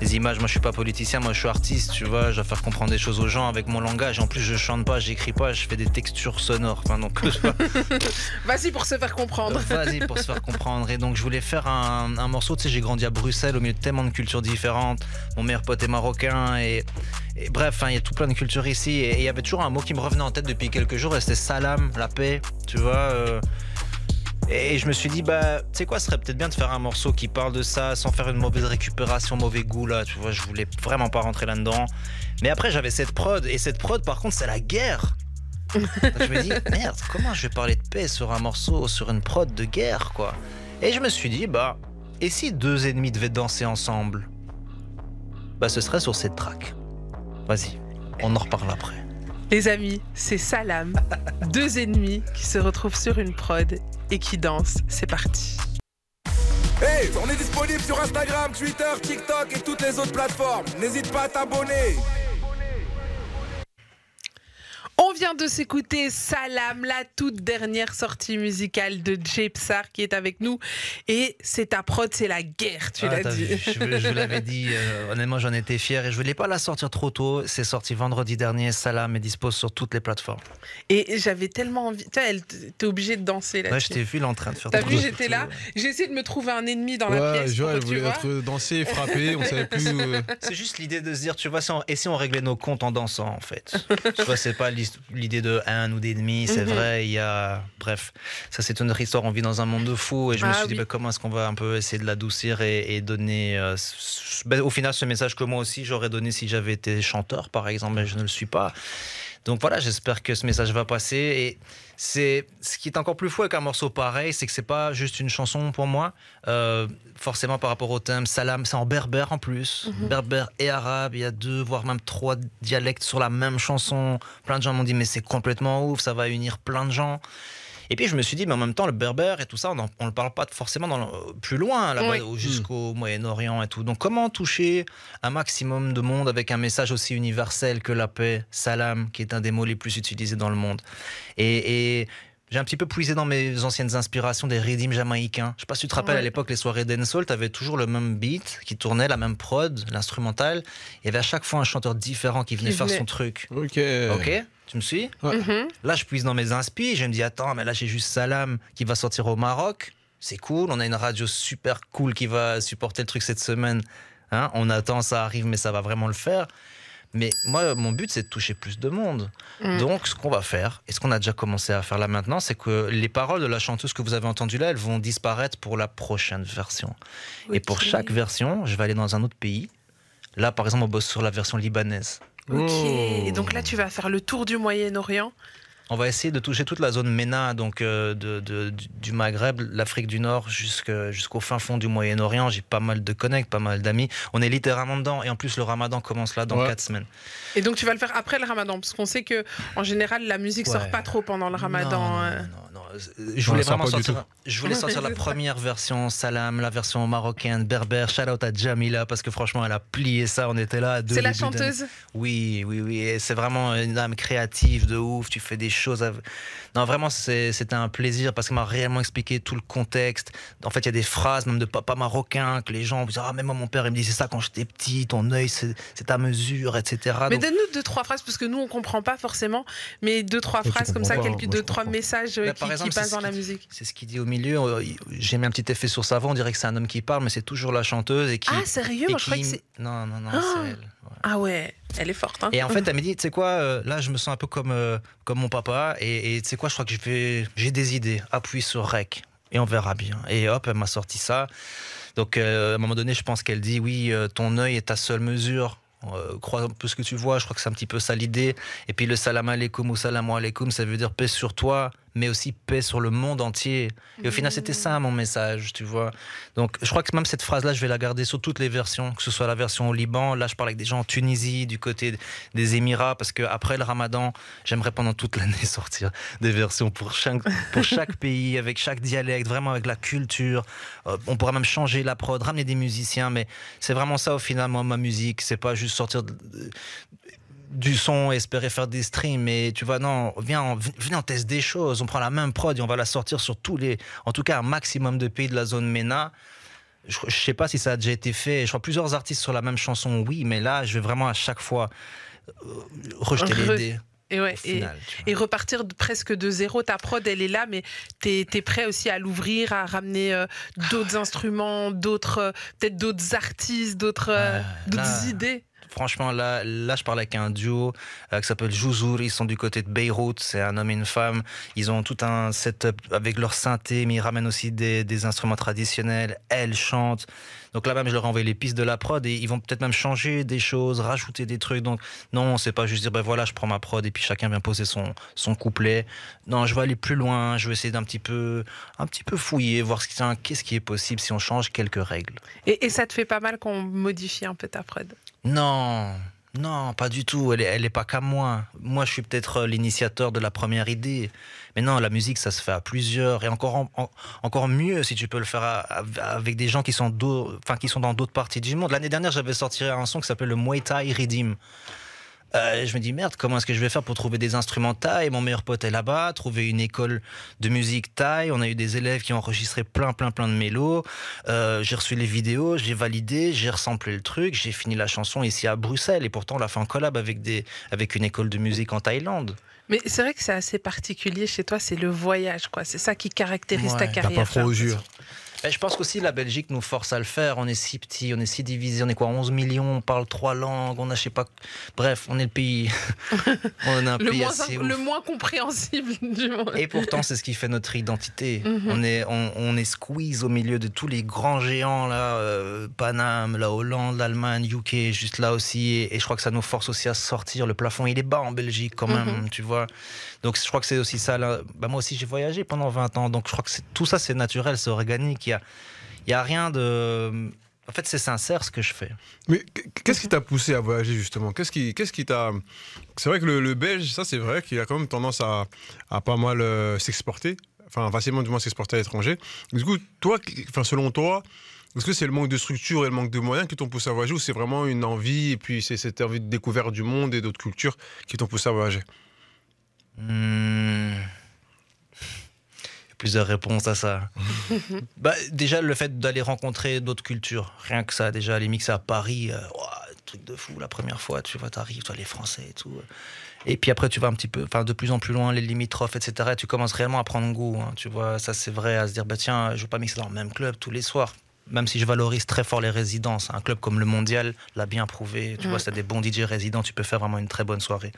les images, moi je suis pas politicien, moi je suis artiste, tu vois. Je dois faire comprendre des choses aux gens avec mon langage. En plus, je chante pas, j'écris pas, je fais des textures sonores. Enfin, donc, Vas-y pour se faire comprendre. Vas-y pour se faire comprendre. Et donc je voulais faire un, un morceau, tu sais, j'ai grandi à Bruxelles au milieu de tellement de cultures différentes. Mon meilleur pote est marocain et, et bref, hein, il y a tout plein de cultures ici. Et et il y avait toujours un mot qui me revenait en tête depuis quelques jours et c'était salam, la paix, tu vois. euh. et je me suis dit, bah, tu sais quoi, ce serait peut-être bien de faire un morceau qui parle de ça sans faire une mauvaise récupération, mauvais goût là, tu vois. Je voulais vraiment pas rentrer là-dedans. Mais après, j'avais cette prod et cette prod, par contre, c'est la guerre. Donc je me dis, merde, comment je vais parler de paix sur un morceau, sur une prod de guerre, quoi? Et je me suis dit, bah, et si deux ennemis devaient danser ensemble? Bah, ce serait sur cette track. Vas-y, on en reparle après. Les amis, c'est Salam, deux ennemis qui se retrouvent sur une prod et qui dansent. C'est parti. Hey, on est disponible sur Instagram, Twitter, TikTok et toutes les autres plateformes. N'hésite pas à t'abonner. On vient de s'écouter Salam, la toute dernière sortie musicale de Jay Psar qui est avec nous. Et c'est ta prod, c'est la guerre, tu Ah, l'as dit. vu, je, je vous l'avais dit, euh, honnêtement, j'en étais fier et je voulais pas la sortir trop tôt. C'est sorti vendredi dernier. Salam est dispo sur toutes les plateformes. Et j'avais tellement envie. Tu t'es obligé de danser là. Ouais, je t'ai vu, en train de faire T'as vu, j'étais là. J'ai essayé de me trouver un ennemi dans la Ouais, pièce. pour elle voulait être dansée, frappée, on savait plus. euh, C'est juste l'idée de se dire, tu vois, si on- et si on réglait nos comptes en dansant, en fait. tu vois, c'est pas l'hist- l'idée de un ou d'ennemis, c'est Mhm. vrai, il y a. Bref, ça c'est une autre histoire, on vit dans un monde de fous, et je me Ah suis dit, bah, comment est-ce qu'on va un peu essayer de l'adoucir et, et donner. euh, bah, au final, ce message que moi aussi j'aurais donné si j'avais été chanteur, par exemple, mais je ne le suis pas. Donc voilà, j'espère que ce message va passer. Et c'est ce qui est encore plus fou avec un morceau pareil, c'est que c'est pas juste une chanson pour moi. Euh, forcément par rapport au thème, salam, c'est en berbère en plus, berbère et arabe. Il y a deux, voire même trois dialectes sur la même chanson. Plein de gens m'ont dit mais c'est complètement ouf, ça va unir plein de gens. Et puis je me suis dit, mais en même temps, le berbère et tout ça, on ne le parle pas forcément dans le- plus loin, là-bas, Oui. jusqu'au Moyen-Orient et tout. Donc comment toucher un maximum de monde avec un message aussi universel que la paix, salam, qui est un des mots les plus utilisés dans le monde? Et, et j'ai un petit peu puisé dans mes anciennes inspirations des rythmes jamaïcains. Je sais pas si tu te rappelles, Ouais. à l'époque, les soirées dancehall, tu avais toujours le même beat qui tournait, la même prod, l'instrumental. Il y avait à chaque fois un chanteur différent qui venait Qui faire venait. son truc. Ok. Ok Tu me suis Mhm. Là, je puise dans mes inspi. Je me dis, attends, mais là, j'ai juste Salam qui va sortir au Maroc. C'est cool. On a une radio super cool qui va supporter le truc cette semaine. Hein on attend, ça arrive, mais ça va vraiment le faire. Mais moi, mon but, c'est de toucher plus de monde. Mm. Donc, ce qu'on va faire, et ce qu'on a déjà commencé à faire là maintenant, c'est que les paroles de la chanteuse que vous avez entendues là, elles vont disparaître pour la prochaine version. Et pour chaque version, je vais aller dans un autre pays. Là, par exemple, on bosse sur la version libanaise. Ok. Oh. Et donc là, tu vas faire le tour du Moyen-Orient. On va essayer de toucher toute la zone MENA, donc euh, de, de- du- Maghreb, l'Afrique du Nord, jusqu'au fin fond du Moyen-Orient. J'ai pas mal de connects, pas mal d'amis. On est littéralement dedans. Et en plus, le ramadan commence là dans Ouais. 4 semaines. Et donc tu vas le faire après le ramadan. Parce qu'on sait que en général, la musique sort pas trop pendant le ramadan. Non, non, non, non. Je voulais vraiment sortir. Je voulais sortir la première version Salam, la version marocaine, berbère. Shout out à Jamila parce que franchement, elle a plié ça. On était là. C'est la chanteuse? Oui, oui, oui. C'est vraiment une âme créative de ouf. Tu fais des choses. Non, vraiment, c'est- c'était un plaisir parce qu'elle m'a réellement expliqué tout le contexte. En fait, il y a des phrases, même de papa marocain, que les gens disent Ah, même moi, mon père, il me disait ça quand j'étais petit. Ton œil, c'est c'est ta mesure, etc. Mais Donc- donne-nous deux, trois phrases, parce que nous, on comprend pas forcément, mais deux, trois phrases comme ça, quelques moi, deux, trois messages euh, Bah, qui, par qui exemple, passent dans la musique. C'est ce qu'il dit au milieu. Euh, J'ai mis un petit effet sur sa voix. On dirait que c'est un homme qui parle, mais c'est toujours la chanteuse. Et qui, Ah, sérieux? et Moi, je croyais qui- que c'est. Non, non, non, Ah. c'est elle. Ouais. Ah ouais, elle est forte. Hein. Et en fait, elle m'a dit, tu sais quoi, euh, là, je me sens un peu comme, euh, comme mon papa. Et tu sais quoi, je crois que j'ai des idées. Appuie sur Rec. Et on verra bien. Et hop, elle m'a sorti ça. Donc, euh, à un moment donné, je pense qu'elle dit, oui, ton œil est ta seule mesure. Crois un peu ce que tu vois. Je crois que c'est un petit peu ça l'idée. Et puis le salam alaikum ou salam alaikum, ça veut dire paix sur toi, mais aussi paix sur le monde entier. Et au final, c'était ça mon message, tu vois. Donc, je crois que même cette phrase-là, je vais la garder sur toutes les versions, que ce soit la version au Liban. Là, je parle avec des gens en Tunisie, du côté des Émirats, parce que après le Ramadan, j'aimerais pendant toute l'année sortir des versions pour chaque, pour chaque pays, avec chaque dialecte, vraiment avec la culture. Euh, on pourra même changer la prod, ramener des musiciens, mais c'est vraiment ça au final, moi, ma musique. C'est pas juste sortir de- du son espérer faire des streams mais tu vois non viens on, viens on teste des choses on prend la même prod et on va la sortir sur tous les en tout cas un maximum de pays de la zone MENA je, je sais pas si ça a déjà été fait je crois plusieurs artistes sur la même chanson oui mais là je vais vraiment à chaque fois euh, rejeter Re- les dés Et, ouais, repartir de- presque de zéro. Ta prod, elle est là, mais tu es, prêt aussi à l'ouvrir, à ramener euh, d'autres instruments, d'autres, euh, peut-être d'autres artistes, d'autres euh, idées. Franchement, là, là, je parle avec un duo euh, qui s'appelle Jouzour. Ils sont du côté de Beyrouth. C'est un homme et une femme. Ils ont tout un setup avec leur synthé, mais ils ramènent aussi des, instruments traditionnels. Elle chante. Donc là même, je leur ai envoyé les pistes de la prod et ils vont peut-être même changer des choses, rajouter des trucs. Donc non, c'est pas juste dire, ben voilà, je prends ma prod et puis chacun vient poser son, son couplet. Non, je vais aller plus loin. Je vais essayer d'un petit peu, un petit peu fouiller, voir qu'est-ce qui est possible si on change quelques règles. Et, et ça te fait pas mal qu'on modifie un peu ta prod? Non, non, pas du tout. Elle est, elle pas qu'à moi. Moi, je suis peut-être euh, l'initiateur de la première idée. Mais non, la musique, ça se fait à plusieurs. Et encore, en- en- encore mieux si tu peux le faire avec des gens qui sont, qui sont dans d'autres parties du monde. L'année dernière, j'avais sorti un son qui s'appelle le Muay Thai Redeem. Euh, je me dis merde, comment est-ce que je vais faire pour trouver des instruments thaï? Mon meilleur pote est là-bas, trouver une école de musique thaï. On a eu des élèves qui ont enregistré plein, plein, plein de mélos. Euh, j'ai reçu les vidéos, j'ai validé, j'ai ressemblé le truc, j'ai fini la chanson ici à Bruxelles. Et pourtant, on l'a fait en collab avec, des, avec une école de musique en Thaïlande. Mais c'est vrai que c'est assez particulier chez toi, c'est le voyage, quoi. C'est ça qui caractérise ta Ouais, T'as carrière. pas froid aux yeux. Et je pense qu'aussi la Belgique nous force à le faire. On est si petit, on est si divisé. On est quoi 11 millions, on parle trois langues, on a je sais pas. Bref, on est le pays. on est un Le pays moins, assez le moins compréhensible du monde. Et pourtant, c'est ce qui fait notre identité. Mhm. on, est, on, on est squeeze au milieu de tous les grands géants, là, euh, Paname, la Hollande, l'Allemagne, UK, juste là aussi. Et, et je crois que ça nous force aussi à sortir. Le plafond, il est bas en Belgique quand même, Mhm. tu vois. Donc je crois que c'est aussi ça. Bah, moi aussi, j'ai voyagé pendant 20 ans. Donc je crois que tout ça, c'est naturel, c'est organique. Il y a, y a rien de. En fait, c'est sincère ce que je fais. Mais qu'est-ce qui t'a poussé à voyager justement? Qu'est-ce qui, t'a C'est vrai que le, belge, ça c'est vrai qu'il a quand même tendance à, pas mal euh, s'exporter, enfin facilement du moins s'exporter à l'étranger. Du coup, toi, selon toi, est-ce que c'est le manque de structure et le manque de moyens qui t'ont poussé à voyager ou c'est vraiment une envie et puis c'est cette envie de découverte du monde et d'autres cultures qui t'ont poussé à voyager? Hmm. Il y a plusieurs réponses à ça. bah, déjà, le fait d'aller rencontrer d'autres cultures. Rien que ça, déjà, aller mixer à Paris, euh, truc de fou la première fois. Tu vois, t'arrives, toi, les Français et tout. Et puis après, tu vas un petit peu, enfin, de plus en plus loin, les limitrophes, etc. Et tu commences réellement à prendre goût. hein, tu vois, ça, c'est vrai, à se dire, bah, tiens, je veux pas mixer dans le même club tous les soirs. Même si je valorise très fort les résidences, un club comme le Mondial l'a bien prouvé. Tu Mm. vois, c'est des bons DJ résidents, tu peux faire vraiment une très bonne soirée.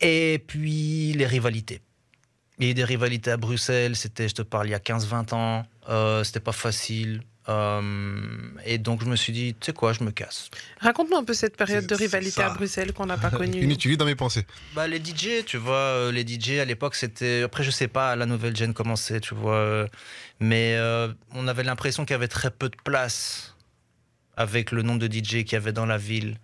Et puis les rivalités. Il y a eu des rivalités à Bruxelles, c'était, je te parle, il y a 15-20 ans, euh, c'était pas facile. euh, et donc je me suis dit, tu sais quoi, je me casse. Raconte-nous un peu cette période de rivalité ça. à Bruxelles qu'on n'a pas connue. Inutile dans mes pensées. Bah, les DJ, tu vois, euh, les DJ à l'époque, c'était. Après, je sais pas, la nouvelle gen commençait, tu vois. Mais euh, on avait l'impression qu'il y avait très peu de place avec le nombre de DJ qu'il y avait dans la ville.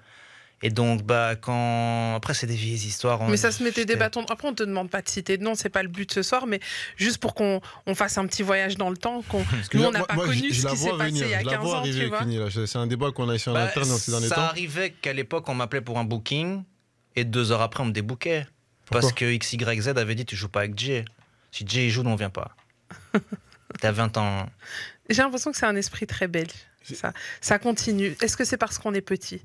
Et donc, bah, quand. Après, c'est des vieilles histoires. Mais ça se mettait des bâtons. Après, on te demande pas de citer de nom, c'est pas le but ce soir, mais juste pour qu'on on fasse un petit voyage dans le temps, qu'on nous on n'a moi- pas moi, connu je- ce qui s'est vois passé venir, il y a je la 15 vois ans, arriver tu. C'est un débat qu'on a ici en Bah, interne dans ces derniers ça temps. arrivait qu'à l'époque, on m'appelait pour un booking et deux heures après, on me débookait. Pourquoi Parce que XYZ avait dit Tu joues pas avec Jay. Si Jay joue, on vient pas. T'as 20 ans. J'ai l'impression que c'est un esprit très belge. Ça, ça continue. Est-ce que c'est parce qu'on est petit?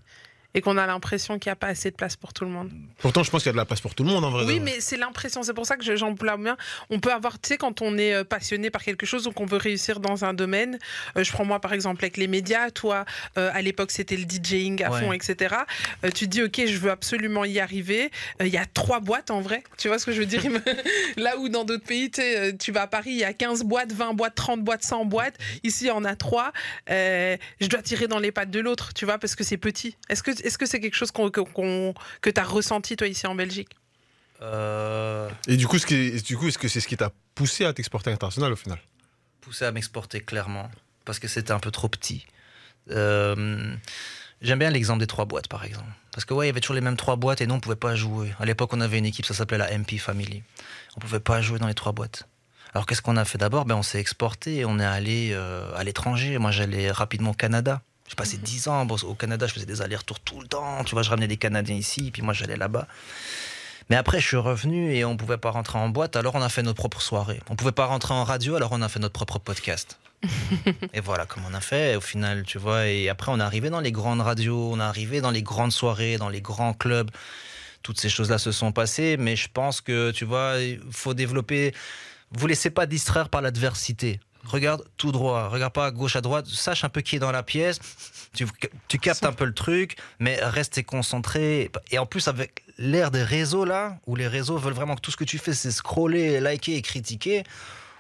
Et qu'on a l'impression qu'il n'y a pas assez de place pour tout le monde Pourtant, je pense qu'il y a de la place pour tout le monde en vrai. Oui, mais c'est l'impression. C'est pour ça que je- j'emploie bien. On peut avoir, tu sais, quand on est euh, passionné par quelque chose ou qu'on veut réussir dans un domaine. euh, je prends moi par exemple avec les médias. Toi, euh, à l'époque, c'était le DJing à Ouais. fond, etc. Euh, tu te dis, ok, je veux absolument y arriver. Euh, Il y a trois boîtes en vrai. Tu vois ce que je veux dire? Là où dans d'autres pays, tu euh, vas à Paris, il y a 15 boîtes, 20 boîtes, 30 boîtes, 100 boîtes. Ici, il y en a trois. Euh, je dois tirer dans les pattes de l'autre, tu vois, parce que c'est petit. Est-ce que est-ce que c'est quelque chose qu'on, qu'on- qu'on- que tu as ressenti toi ici en Belgique? Euh, Et du coup, ce qui- du coup, est-ce que c'est ce qui t'a poussé à t'exporter à l'international au final? Poussé à m'exporter clairement parce que c'était un peu trop petit. Euh, J'aime bien l'exemple des trois boîtes par exemple. Parce que ouais, il y avait toujours les mêmes trois boîtes et nous on pouvait pas jouer. À l'époque, on avait une équipe, ça s'appelait la MP Family. On pouvait pas jouer dans les trois boîtes. Alors qu'est-ce qu'on a fait d'abord? Ben, On s'est exporté et on est allé euh, à l'étranger. Moi j'allais rapidement au Canada. J'ai passé 10 ans bon, au Canada, je faisais des allers-retours tout le temps. Tu vois, je ramenais des Canadiens ici, puis moi j'allais là-bas. Mais après, je suis revenu et on pouvait pas rentrer en boîte, alors on a fait notre propre soirée. On pouvait pas rentrer en radio, alors on a fait notre propre podcast. et voilà comme on a fait au final, tu vois. Et après, on est arrivé dans les grandes radios, on est arrivé dans les grandes soirées, dans les grands clubs. Toutes ces choses-là se sont passées, mais je pense que, tu vois, il faut développer. Vous laissez pas distraire par l'adversité. Regarde tout droit, regarde pas à gauche, à droite, sache un peu qui est dans la pièce, tu, tu captes un peu le truc, mais restez concentré. Et en plus, avec l'ère des réseaux là, où les réseaux veulent vraiment que tout ce que tu fais, c'est scroller, liker et critiquer,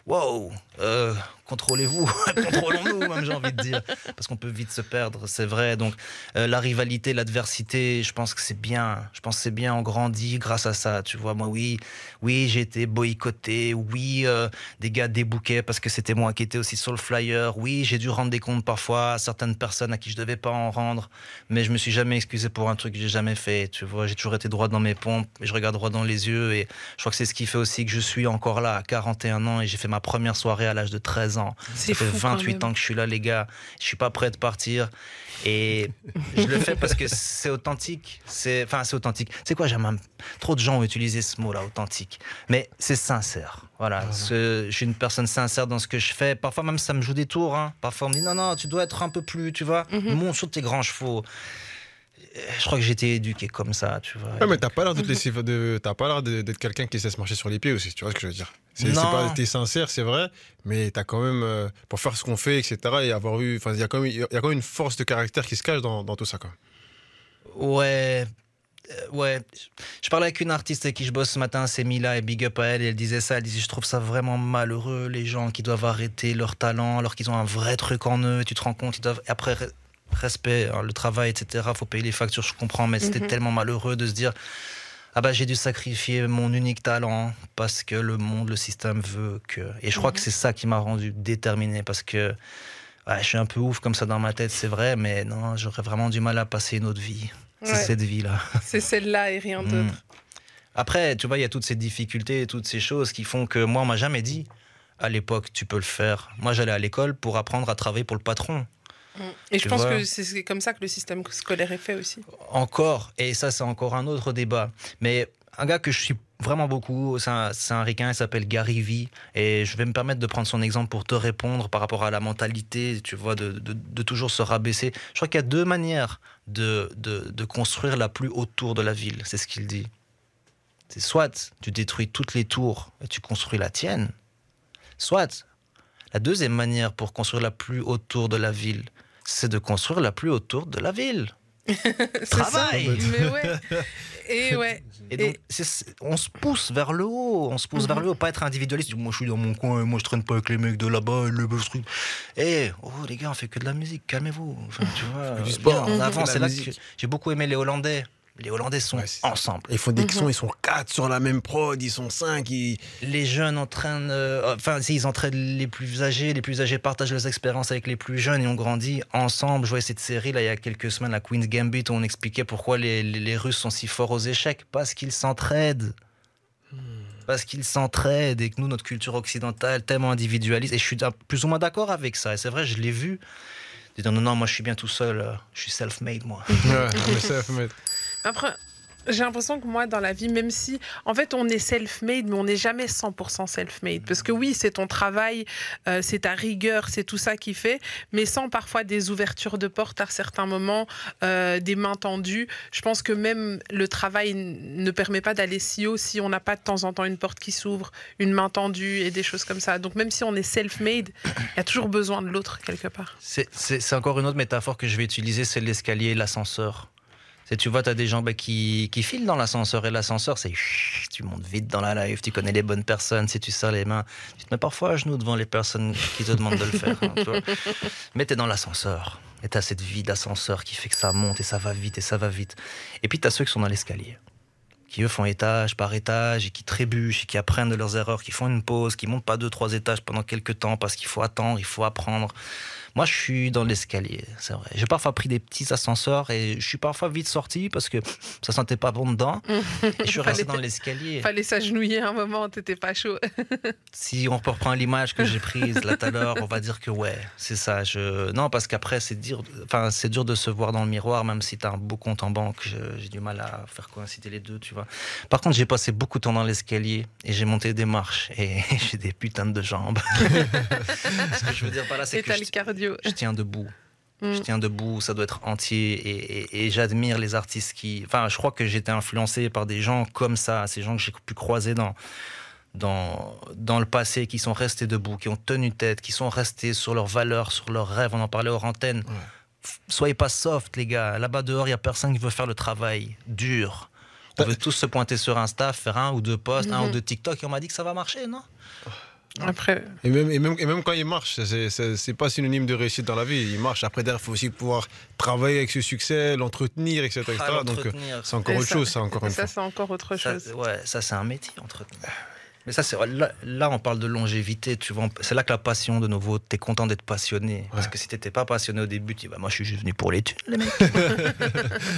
wow, euh, contrôlez-vous, contrôlons-nous, même j'ai envie de dire, parce qu'on peut vite se perdre, c'est vrai. Donc euh, la rivalité, l'adversité, je pense que c'est bien. Je pense que c'est bien, on grandit grâce à ça. Tu vois, moi, oui, oui, j'ai été boycotté. Oui, euh, des gars débouquaient parce que c'était moi qui étais aussi sur le flyer. Oui, j'ai dû rendre des comptes parfois à certaines personnes à qui je devais pas en rendre, mais je me suis jamais excusé pour un truc que j'ai jamais fait. Tu vois, j'ai toujours été droit dans mes pompes et je regarde droit dans les yeux et je crois que c'est ce qui fait aussi que je suis encore là à 41 ans et j'ai fait ma première soirée à l'âge de 13 ans. Ça fait fou quand 28 même. ans que je suis là, les gars. Je suis pas prêt de partir. Et je le fais parce que c'est authentique. C'est, enfin, c'est authentique. C'est quoi, j'aime trop de gens ont utilisé ce mot-là, authentique. Mais c'est sincère. Voilà. Ce- je suis une personne sincère dans ce que je fais. Parfois même, ça me joue des tours. hein. Parfois, on me dit non, non, tu dois être un peu plus, tu vois, Mhm. monte sur tes grands chevaux. Je crois que été éduqué comme ça, tu vois. Ouais, mais t'as pas l'air de t'as pas l'air d'être quelqu'un qui se laisse marcher sur les pieds aussi, tu vois ce que je veux dire. C'est pas, t'es sincère, c'est vrai, mais t'as quand même, euh, pour faire ce qu'on fait, etc., et avoir eu, enfin, il y a quand même, il y a quand même une force de caractère qui se cache dans, dans tout ça, quoi. Ouais. euh, Ouais, je parlais avec une artiste avec qui je bosse ce matin, c'est Mila, et big up à elle, et elle disait ça, elle disait je trouve ça vraiment malheureux, les gens qui doivent arrêter leur talent alors qu'ils ont un vrai truc en eux, tu te rends compte, ils doivent, après, respect, hein, le travail, etc., faut payer les factures, je comprends, mais c'était Mhm. tellement malheureux de se dire, ah bah j'ai dû sacrifier mon unique talent parce que le monde, le système veut que... Et je crois que c'est ça qui m'a rendu déterminé, parce que ouais, je suis un peu ouf comme ça dans ma tête, c'est vrai, mais non, j'aurais vraiment du mal à passer une autre vie. C'est Ouais. cette vie-là. C'est celle-là et rien Mm. d'autre. Après, tu vois, il y a toutes ces difficultés, toutes ces choses qui font que moi, on m'a jamais dit à l'époque, tu peux le faire. Moi, j'allais à l'école pour apprendre à travailler pour le patron. Et je pense vois. que c'est comme ça que le système scolaire est fait aussi. Encore, et ça, c'est encore un autre débat. Mais un gars que je suis vraiment beaucoup, c'est un, un ricain, il s'appelle Gary Vee, et je vais me permettre de prendre son exemple pour te répondre par rapport à la mentalité, tu vois, de, de- de toujours se rabaisser. Je crois qu'il y a deux manières de, de, de construire la plus haute tour de la ville, c'est ce qu'il dit. C'est soit tu détruis toutes les tours et tu construis la tienne, soit la deuxième manière pour construire la plus haute tour de la ville, c'est de construire la plus haute tour de la ville. Travail. ça. Mais ouais. Et ouais. Et donc, on se pousse vers le haut, on se pousse vers le haut, pas être individualiste. Moi, je suis dans mon coin, moi, je traîne pas avec les mecs de là-bas, le truc. Eh, oh, les gars, on fait que de la musique, calmez-vous. Enfin, tu vois, du bien, sport, en on de c'est là que j'ai beaucoup aimé les Hollandais. Les Hollandais sont Ouais, ensemble. Ils font des sons, ils sont 4 sur la même prod, ils sont 5. Ils... Les jeunes entraînent, euh, enfin, si ils entraînent les plus âgés, les plus âgés partagent leurs expériences avec les plus jeunes et ont grandi ensemble. Je voyais cette série là il y a quelques semaines, la Queen's Gambit, où on expliquait pourquoi les, les- les Russes sont si forts aux échecs. Parce qu'ils s'entraident. Parce qu'ils s'entraident et que nous, notre culture occidentale, tellement individualiste. Et je suis plus ou moins d'accord avec ça. Et c'est vrai, je l'ai vu. Dire non, non, moi je suis bien tout seul, euh, je suis self-made, moi. Ouais, mettre- Après, j'ai l'impression que moi, dans la vie, même si, en fait, on est self-made, mais on n'est jamais 100% self-made. Parce que oui, c'est ton travail, euh, c'est ta rigueur, c'est tout ça qui fait, mais sans parfois des ouvertures de porte à certains moments, euh, des mains tendues. Je pense que même le travail ne permet pas d'aller si haut si on n'a pas de temps en temps une porte qui s'ouvre, une main tendue et des choses comme ça. Donc même si on est self-made, il y a toujours besoin de l'autre quelque part. C'est- encore une autre métaphore que je vais utiliser, c'est l'escalier l'ascenseur. Tu vois, tu as des gens bah, qui, qui filent dans l'ascenseur et l'ascenseur, c'est tu montes vite dans la live, tu connais les bonnes personnes, si tu serres les mains, tu te mets parfois à genoux devant les personnes qui te demandent de le faire. hein. Mais tu es dans l'ascenseur et tu as cette vie d'ascenseur qui fait que ça monte et ça va vite et ça va vite. Et puis tu as ceux qui sont dans l'escalier qui eux font étage par étage et qui trébuchent et qui apprennent de leurs erreurs, qui font une pause, qui montent pas deux, trois étages pendant quelques temps parce qu'il faut attendre, il faut apprendre. Moi, je suis dans l'escalier, c'est vrai. J'ai parfois pris des petits ascenseurs et je suis parfois vite sorti parce que ça sentait pas bon dedans. Et je suis resté dans l'escalier. Fallait s'agenouiller un moment, t'étais pas chaud. Si on reprend l'image que j'ai prise là tout à l'heure, on va dire que ouais, c'est ça. Je... Non, parce qu'après, c'est dur, enfin, c'est dur de se voir dans le miroir, même si tu as un beau compte en banque. J'ai du mal à faire coïncider les deux, tu vois. Par contre, j'ai passé beaucoup de temps dans l'escalier et j'ai monté des marches et j'ai des putains de jambes. Ce que je veux dire par là, c'est Et que t'as je, le cardio. Je tiens debout. Mm. Je tiens debout, ça doit être entier et, et- et j'admire les artistes qui. Enfin, je crois que j'étais influencé par des gens comme ça, ces gens que j'ai pu croiser dans, dans, dans le passé, qui sont restés debout, qui ont tenu tête, qui sont restés sur leurs valeurs, sur leurs rêves. On en parlait hors antenne. Soyez pas soft, les gars. Là-bas dehors, il y a personne qui veut faire le travail dur. On veut tous se pointer sur Insta, faire un ou deux posts, un Mhm. ou deux TikTok, et on m'a dit que ça va marcher, non? Après, Et même, et, même, et même quand il marche, c'est- pas synonyme de réussite dans la vie. Il marche. Après, derrière, il faut aussi pouvoir travailler avec ce succès, l'entretenir, etc. etc. Ah, Donc, c'est encore Et autre ça- chose, ça, encore et une ça, fois. c'est encore autre Ça, chose. ouais, ça c'est un métier entretenir. Mais ça, c'est là, là, on parle de longévité. Tu vois, c'est là que la passion, de nouveau, t'es content d'être passionné. Parce que si t'étais pas passionné au début, tu dis, bah, moi, je suis juste venu pour les thunes, les mecs.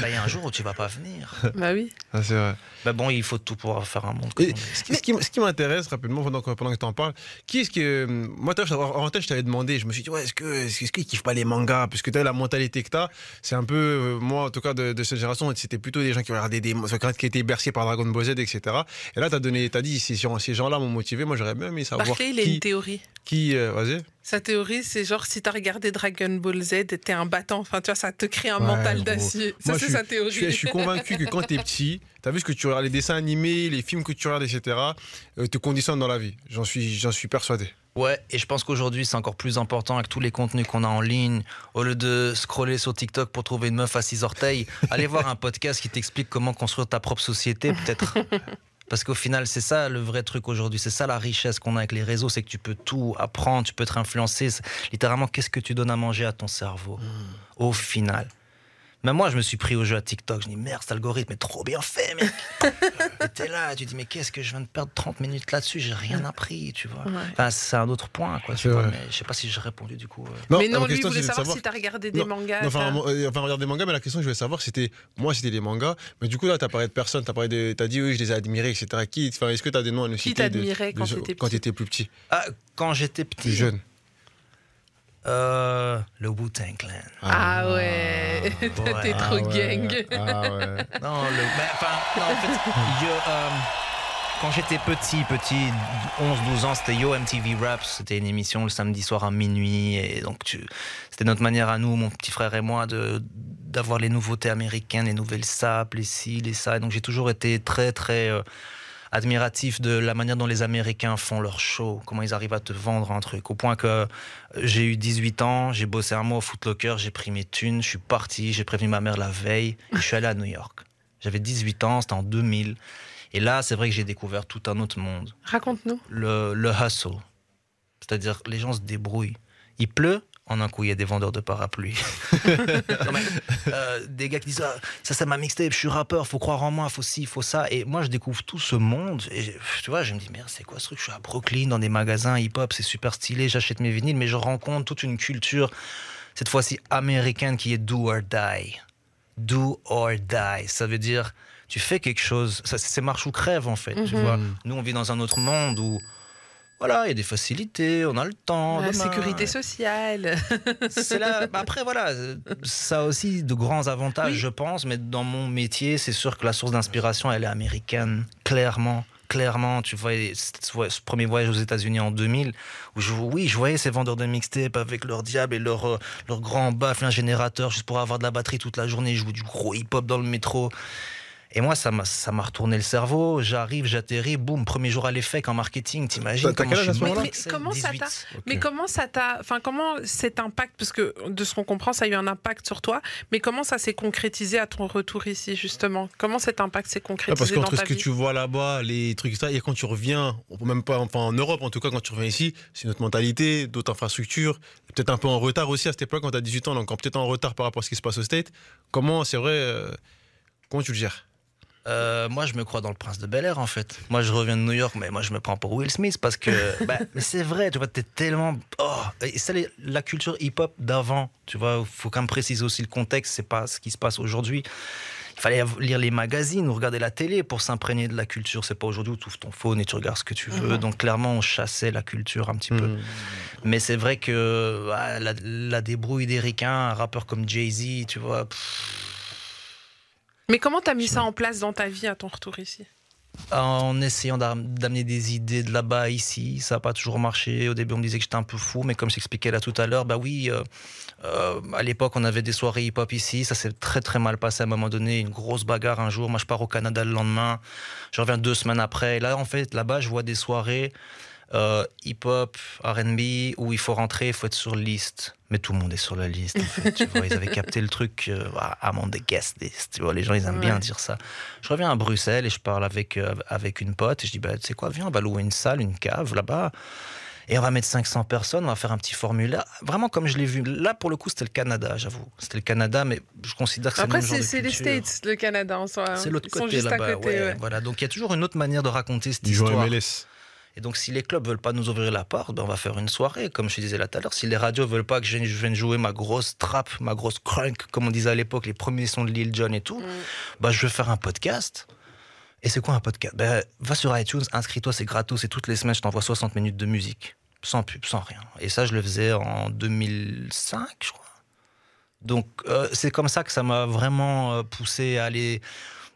Bah, Il y a un jour où tu vas pas venir. Bah oui. Ah, c'est vrai. Mais bon, il faut tout pouvoir faire un monde. Et ce qui, ce qui- m'intéresse rapidement pendant que, pendant que tu en parles, qui est-ce que. Moi, en tête, je t'avais demandé, je me suis dit, ouais, est-ce que est-ce qu'ils kiffent pas les mangas? Parce que tu as la mentalité que tu as, c'est un peu. euh, moi, en tout cas, de, de cette génération, c'était plutôt des gens qui regardaient des. qui étaient bercés par Dragon Ball Z, etc. Et là, tu as donné. Tu as dit, ces gens- ces gens-là m'ont motivé, moi, j'aurais bien aimé savoir. Barclay, il a une théorie. qui euh, Vas-y. Sa théorie, c'est genre si t'as regardé Dragon Ball Z, t'es un battant. Enfin, tu vois, ça te crée un Ouais, mental d'acier. Ça, Moi, c'est sa théorie. Je suis, je suis convaincu que quand tu es petit, tu as vu ce que tu regardes, les dessins animés, les films que tu regardes, etc., euh, te conditionnent dans la vie. J'en suis, j'en suis persuadé. Ouais, et je pense qu'aujourd'hui, c'est encore plus important avec tous les contenus qu'on a en ligne. Au lieu de scroller sur TikTok pour trouver une meuf à six orteils, allez voir un podcast qui t'explique comment construire ta propre société, peut-être. Parce qu'au final, c'est ça le vrai truc aujourd'hui. C'est ça la richesse qu'on a avec les réseaux, c'est que tu peux tout apprendre, tu peux être influencé. C'est- Littéralement, qu'est-ce que tu donnes à manger à ton cerveau Au final? Même moi, je me suis pris au jeu à TikTok. Je dis merde, cet algorithme est trop bien fait, mec. t'es là, tu dis mais qu'est-ce que je viens de perdre 30 minutes là-dessus? J'ai rien appris, tu vois. Ouais. Enfin, c'est un autre point, quoi. Je sais pas si j'ai répondu du coup. euh. mais non, lui, question, voulait de savoir, si t'as regardé des Non, mangas. non, enfin, euh, enfin, regarde des mangas, mais la question que je voulais savoir, c'était. Moi, c'était les mangas, mais du coup, là, t'as parlé de personnes, t'as parlé de. T'as dit, oui, je les ai admirés, etc. Qui, enfin, est-ce que t'as des noms à nous Qui citer t'admirait de quand t'étais petit plus petit, Ah, quand j'étais plus petit, jeune euh, le Wu-Tang Clan. Ah ouais, ouais. t'es trop Ah ouais, gang. Ah ouais. Non, le, ben, enfin, non, en fait, yo, euh, quand j'étais petit, petit, 11-12 ans, c'était Yo MTV Raps. C'était une émission le samedi soir à minuit. Et donc, tu, c'était notre manière à nous, mon petit frère et moi, de, d'avoir les nouveautés américaines, les nouvelles sapes, les ci, les ça. Et donc, j'ai toujours été très, très euh, admiratif de la manière dont les Américains font leur show, comment ils arrivent à te vendre un truc. Au point que euh, j'ai eu 18 ans, j'ai bossé un mois au Footlocker, j'ai pris mes thunes, je suis parti, j'ai prévenu ma mère la veille, et je suis allé à New York. J'avais 18 ans, c'était en 2000. Et là, c'est vrai que j'ai découvert tout un autre monde. Raconte-nous. Le, le hustle. C'est-à-dire, les gens se débrouillent. Il pleut, En un coup, il y a des vendeurs de parapluies. Non, mais, euh, des gars qui disent ah, Ça, c'est ma mixtape, je suis rappeur, faut croire en moi, faut ci, faut ça. Et moi, je découvre tout ce monde. Et tu vois, je me dis Merde, c'est quoi ce truc? Je suis à Brooklyn, dans des magasins hip-hop, c'est super stylé, j'achète mes vinyles, mais je rencontre toute une culture, cette fois-ci américaine, qui est do or die. Do or die. Ça veut dire tu fais quelque chose. Ça, C'est marche ou crève, en fait. Tu Mhm. vois Nous, on vit dans un autre monde où. Voilà, il y a des facilités, on a le temps. La demain. sécurité sociale. C'est là. bah Après, voilà, ça a aussi de grands avantages, Oui. je pense, mais dans mon métier, c'est sûr que la source d'inspiration, elle est américaine, clairement. Clairement, tu vois, ce ce premier voyage aux États-Unis en 2000, où je, oui, je voyais ces vendeurs de mixtape avec leur diable et leur, euh, leur grand baffle, un générateur, juste pour avoir de la batterie toute la journée, jouer du gros hip-hop dans le métro. Et moi, ça m'a ça m'a retourné le cerveau. J'arrive, j'atterris, boum, premier jour à l'EFEC en marketing. T'imagines T'as- comment je suis Mais comment ça 18. t'a- Mais comment ça t'a, enfin comment cet impact, parce que de ce qu'on comprend, ça a eu un impact sur toi, mais comment ça s'est concrétisé à ton retour ici justement? Comment cet impact s'est Ouais, concrétisé parce dans qu'entre ce que tu vois là-bas, les trucs, ça, et quand tu reviens, on peut même pas, enfin en Europe en tout cas, quand tu reviens ici, c'est notre mentalité, d'autres infrastructures, peut-être un peu en retard aussi à cette époque quand tu as 18 ans, donc peut-être en retard par rapport à ce qui se passe au State. Comment, c'est vrai, euh, comment tu le gères? Euh, moi, je me crois dans le prince de Bel Air, en fait. Moi, je reviens de New York, mais moi, je me prends pour Will Smith parce que. bah, mais c'est vrai, tu vois, t'es tellement. Oh, les- la culture hip-hop d'avant, tu vois, faut quand même préciser aussi le contexte, c'est pas ce qui se passe aujourd'hui. Il fallait lire les magazines ou regarder la télé pour s'imprégner de la culture. C'est pas aujourd'hui où tu ouvres ton phone et tu regardes ce que tu veux. Mhm. Donc, clairement, on chassait la culture un petit peu. Hmm. Mais c'est vrai que ah, la, la débrouille des ricains, un rappeur comme Jay-Z, tu vois. pff, Mais comment t'as mis ça en place dans ta vie à ton retour ici en essayant d'am- d'amener des idées de là-bas ici. Ça n'a pas toujours marché. Au début, on me disait que j'étais un peu fou, mais comme je t'expliquais là tout à l'heure, bah oui, euh, euh, à l'époque, on avait des soirées hip-hop ici. Ça s'est très très mal passé à un moment donné. Une grosse bagarre un jour. Moi, je pars au Canada le lendemain. Je reviens deux semaines après. Et là, en fait, là-bas, je vois des soirées euh, hip-hop, RB, où il faut rentrer, il faut être sur liste. Mais tout le monde est sur la liste, en fait. tu vois, ils avaient capté le truc. Euh, ah, I'm on the guest list. Tu vois, les gens, ils aiment bien dire ça. Je reviens à Bruxelles et je parle avec, euh, avec une pote et je dis, bah, tu sais quoi, viens, on va louer une salle, une cave là-bas. Et on va mettre 500 personnes, on va faire un petit formulaire. Vraiment comme je l'ai vu. Là, pour le coup, c'était le Canada, j'avoue. C'était le Canada, mais je considère que c'est le Après, même genre c'est les. States, le Canada en soi. hein. C'est l'autre Ils sont côté là-bas. ouais, ouais. Voilà. Donc il y a toujours une autre manière de raconter cette Ils histoire. MLS. Et donc, si les clubs veulent pas nous ouvrir la porte, ben, on va faire une soirée, comme je disais là tout à l'heure. Si les radios veulent pas que je vienne jouer ma grosse trap, ma grosse crunk, comme on disait à l'époque, les premiers sons de Lil Jon et tout, Mm. bah, je vais faire un podcast. Et c'est quoi un podcast? Ben, Va sur iTunes, inscris-toi, c'est gratos. Et toutes les semaines, je t'envoie 60 minutes de musique. Sans pub, sans rien. Et ça, je le faisais en 2005, je crois. Donc, euh, c'est comme ça que ça m'a vraiment euh, poussé à aller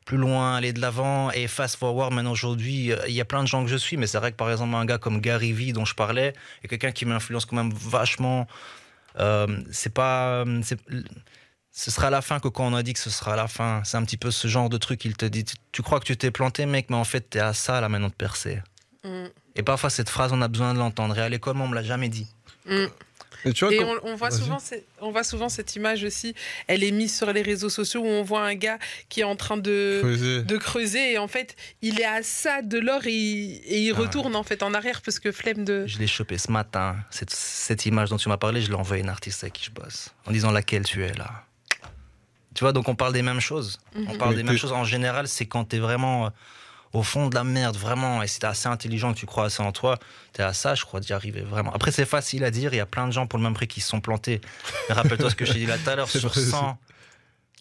plus loin, aller de l'avant. Et fast forward, maintenant aujourd'hui, euh, il y a plein de gens que je suis, mais c'est vrai que par exemple, un gars comme Gary Vee, dont je parlais, est quelqu'un qui m'influence quand même vachement. Euh, c'est pas. c'est- ce sera la fin que quand on a dit que ce sera la fin. C'est un petit peu ce genre de truc. Il te dit Tu- crois que tu t'es planté, mec, mais en fait, t'es à ça là maintenant de percer. Mm. Et parfois, cette phrase, on a besoin de l'entendre. Et à l'école, on me l'a jamais dit. Mm. Et tu vois, Et quand- on, on voit souvent, cette- on voit souvent cette image aussi. Elle est mise sur les réseaux sociaux où on voit un gars qui est en train de, Creuser. de creuser et en fait, il est à ça de l'or et, il- et il Ah retourne en fait en arrière parce que flemme de. Je l'ai chopé ce matin. Cette, cette image dont tu m'as parlé, je l'ai envoyée à une artiste avec qui je bosse. En disant laquelle tu es là? Tu vois, donc on parle des mêmes choses. On Mhm. parle Mais des mêmes choses. En général, c'est quand t'es vraiment euh, au fond de la merde, vraiment. Et si t'es assez intelligent, que tu crois assez en toi, t'es à ça, je crois, d'y arriver vraiment. Après, c'est facile à dire. Il y a plein de gens pour le même prix qui se sont plantés. Rappelle-toi ce que je t'ai dit là tout à l'heure. Sur vrai, 100,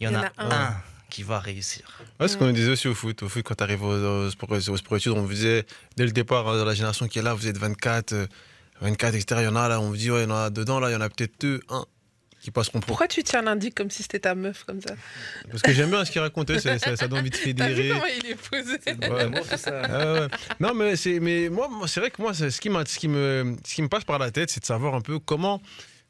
il y en, Il y en a, a un. un qui va réussir. Ouais, ce qu'on disait aussi au foot. Au foot, quand tu arrives aux, aux sport, aux sport études, on vous disait, dès le départ, euh, la génération qui est là, vous êtes 24, euh, 24, etc. Il y en a là, on vous dit, ouais, il y en a dedans, là, il y en a peut-être deux, un, qui passeront pour. Pourquoi tu tiens l'indice comme si c'était ta meuf comme ça Parce que j'aime bien ce qu'il racontait, ça donne envie de vu fédérer. comment il est posé Ouais. Non, mais c'est, mais moi, moi, c'est vrai que moi, c'est- ce qui, ce qui me, ce qui me passe par la tête, c'est de savoir un peu comment.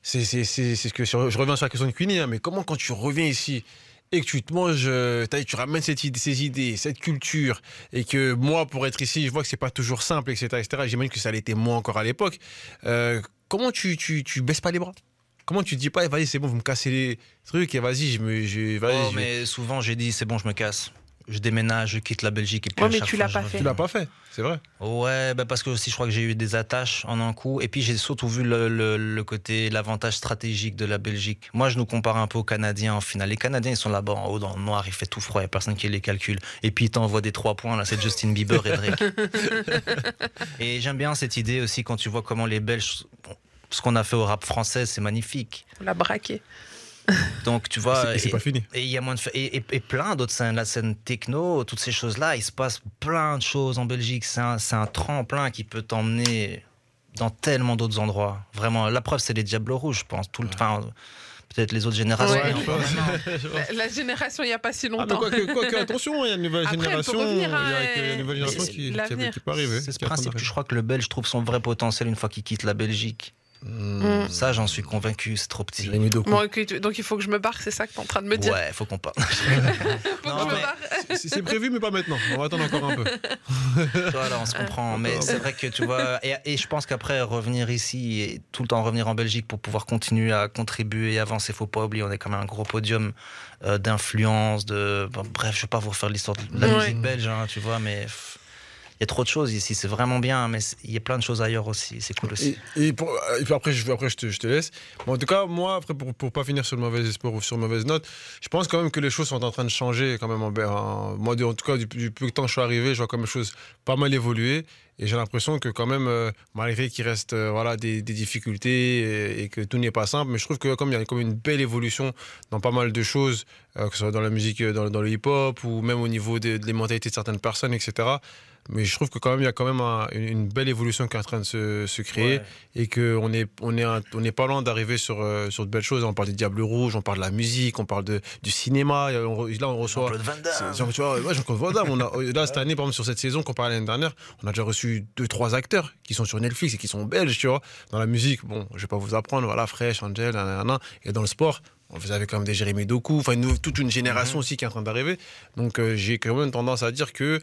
C'est, c'est, c'est, c'est ce que je reviens sur la question de Queenie, hein, mais comment quand tu reviens ici et que tu te manges, euh, tu ramènes cette idée, ces idées, cette culture, et que moi, pour être ici, je vois que c'est pas toujours simple, etc., etc. J'imagine que ça l'était moins encore à l'époque. Euh, comment tu, tu, tu baisses pas les bras? Comment tu te dis pas, vas-y, c'est bon, vous me cassez les trucs, et vas-y, je me, je, vas-y, Oh, je vais- mais souvent, j'ai dit, c'est bon, je me casse. je déménage, je quitte la Belgique et puis Ouais, mais tu l'as je pas fait. Tu l'as pas fait, c'est vrai. Ouais, bah parce que aussi je crois que j'ai eu des attaches en un coup. Et puis j'ai surtout vu le, le- le côté, l'avantage stratégique de la Belgique. Moi, je nous compare un peu aux Canadiens en finale. Les Canadiens, ils sont là-bas en haut dans le noir, il fait tout froid, il n'y a personne qui les calcule. Et puis ils t'envoient des trois points, là, c'est Justin Bieber et Drake. et j'aime bien cette idée aussi quand tu vois comment les Belges. Ce qu'on a fait au rap français, c'est magnifique. On l'a braqué. Donc tu vois. Et pas fini. et il y a moins de fa- et, et- et plein d'autres scènes, la scène techno, toutes ces choses-là, il se passe plein de choses en Belgique. C'est un, c'est un tremplin qui peut t'emmener dans tellement d'autres endroits. Vraiment, la preuve, c'est les Diables Rouges, je pense. Tout le, enfin, peut-être les autres générations. Ouais. La, la génération, il n'y a pas si Ah, longtemps. quoi que, quoi que, attention, il y a une nouvelle Après, génération. revenir, Il y a hein, il y a une nouvelle mais génération c'est qui, qui, qui peut arriver. C'est ce principe. Je crois que le Belge trouve son vrai potentiel une fois qu'il quitte la Belgique. Mm. Ça, j'en suis convaincu, c'est trop petit. Bon, donc il faut que je me barre, c'est ça que tu es en train de me dire Ouais, faut qu'on parle. C'est prévu, mais pas maintenant. On va attendre encore un peu. Voilà, on se comprend. Mais c'est vrai que tu vois, et, et je pense qu'après revenir ici et tout le temps revenir en Belgique pour pouvoir continuer à contribuer et avancer, faut pas oublier, on est quand même un gros podium euh, d'influence, de bon, bref, je vais pas vous refaire l'histoire de la Ouais. musique belge, hein, tu vois, mais y a trop de choses ici, c'est vraiment bien, mais il y a plein de choses ailleurs aussi, c'est cool aussi. Et, puis après, je, après je, te, laisse. En tout cas, moi, après, pour, pour pas finir sur le mauvais espoir ou sur une mauvaise note, je pense quand même que les choses sont en train de changer quand même. En, en- moi, en tout cas, du, peu de temps que je suis arrivé, je vois quand même les choses pas mal évoluer. Et j'ai l'impression que quand même, euh, malgré qu'il reste euh, voilà, des, difficultés et, que tout n'est pas simple, mais je trouve que comme il y a comme une belle évolution dans pas mal de choses, euh, que ce soit dans la musique, dans, dans le hip-hop ou même au niveau des, des mentalités de certaines personnes, etc. Mais je trouve que quand même, il y a quand même un- une, une belle évolution qui est en train de se, se créer Ouais. et qu'on est, on est, un- on est pas loin d'arriver sur, euh, sur de belles choses. On parle des Diables Rouges, on parle de la musique, on parle de, du cinéma. Et on re- là, on reçoit. Jean-Claude Van Damme. c'est- genre, tu vois, ouais, Jean-Claude Van Damme, on a- là, cette année, par exemple, sur cette saison qu'on parlait l'année dernière, on a déjà reçu deux, trois acteurs qui sont sur Netflix et qui sont belges, tu vois. Dans la musique, bon, je vais pas vous apprendre, voilà, Fresh, Angel, nanana. et dans le sport. Vous avez quand même des Jérémy Doku, enfin une- toute une génération aussi qui est en train d'arriver. Donc euh, j'ai quand même tendance à dire que euh,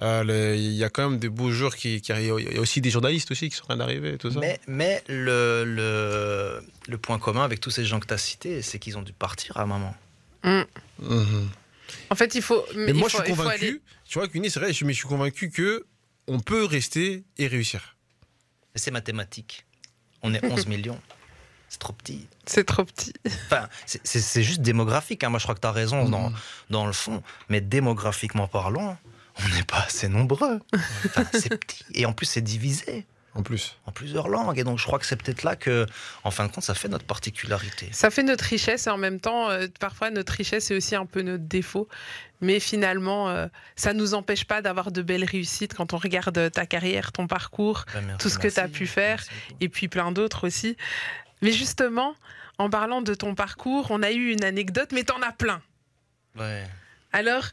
il y a quand même des beaux jours qui, qui arrivent. Il y a aussi des journalistes aussi qui sont en train d'arriver et tout ça. Mais, mais le, le, le point commun avec tous ces gens que tu as cités, c'est qu'ils ont dû partir à un moment. Mhm. En fait, il faut. Mais il moi, faut- je suis convaincu, aller- tu vois, Cuny, c'est vrai, je, mais je suis convaincu que on peut rester et réussir. C'est mathématique. On est 11 millions. C'est trop petit. C'est trop petit. Enfin, c'est- juste démographique. hein. Moi, je crois que tu as raison dans, dans le fond. Mais démographiquement parlant, on n'est pas assez nombreux. Enfin, c'est petit. Et en plus, c'est divisé En plus. en plusieurs langues. Et donc, je crois que c'est peut-être là que, en fin de compte, ça fait notre particularité. Ça fait notre richesse et en même temps, euh, parfois, notre richesse est aussi un peu notre défaut. Mais finalement, euh, ça ne nous empêche pas d'avoir de belles réussites quand on regarde ta carrière, ton parcours Ben, merci, tout ce que tu as pu faire. Et puis plein d'autres aussi. Mais justement, en parlant de ton parcours, on a eu une anecdote, mais t'en as plein. Ouais. Alors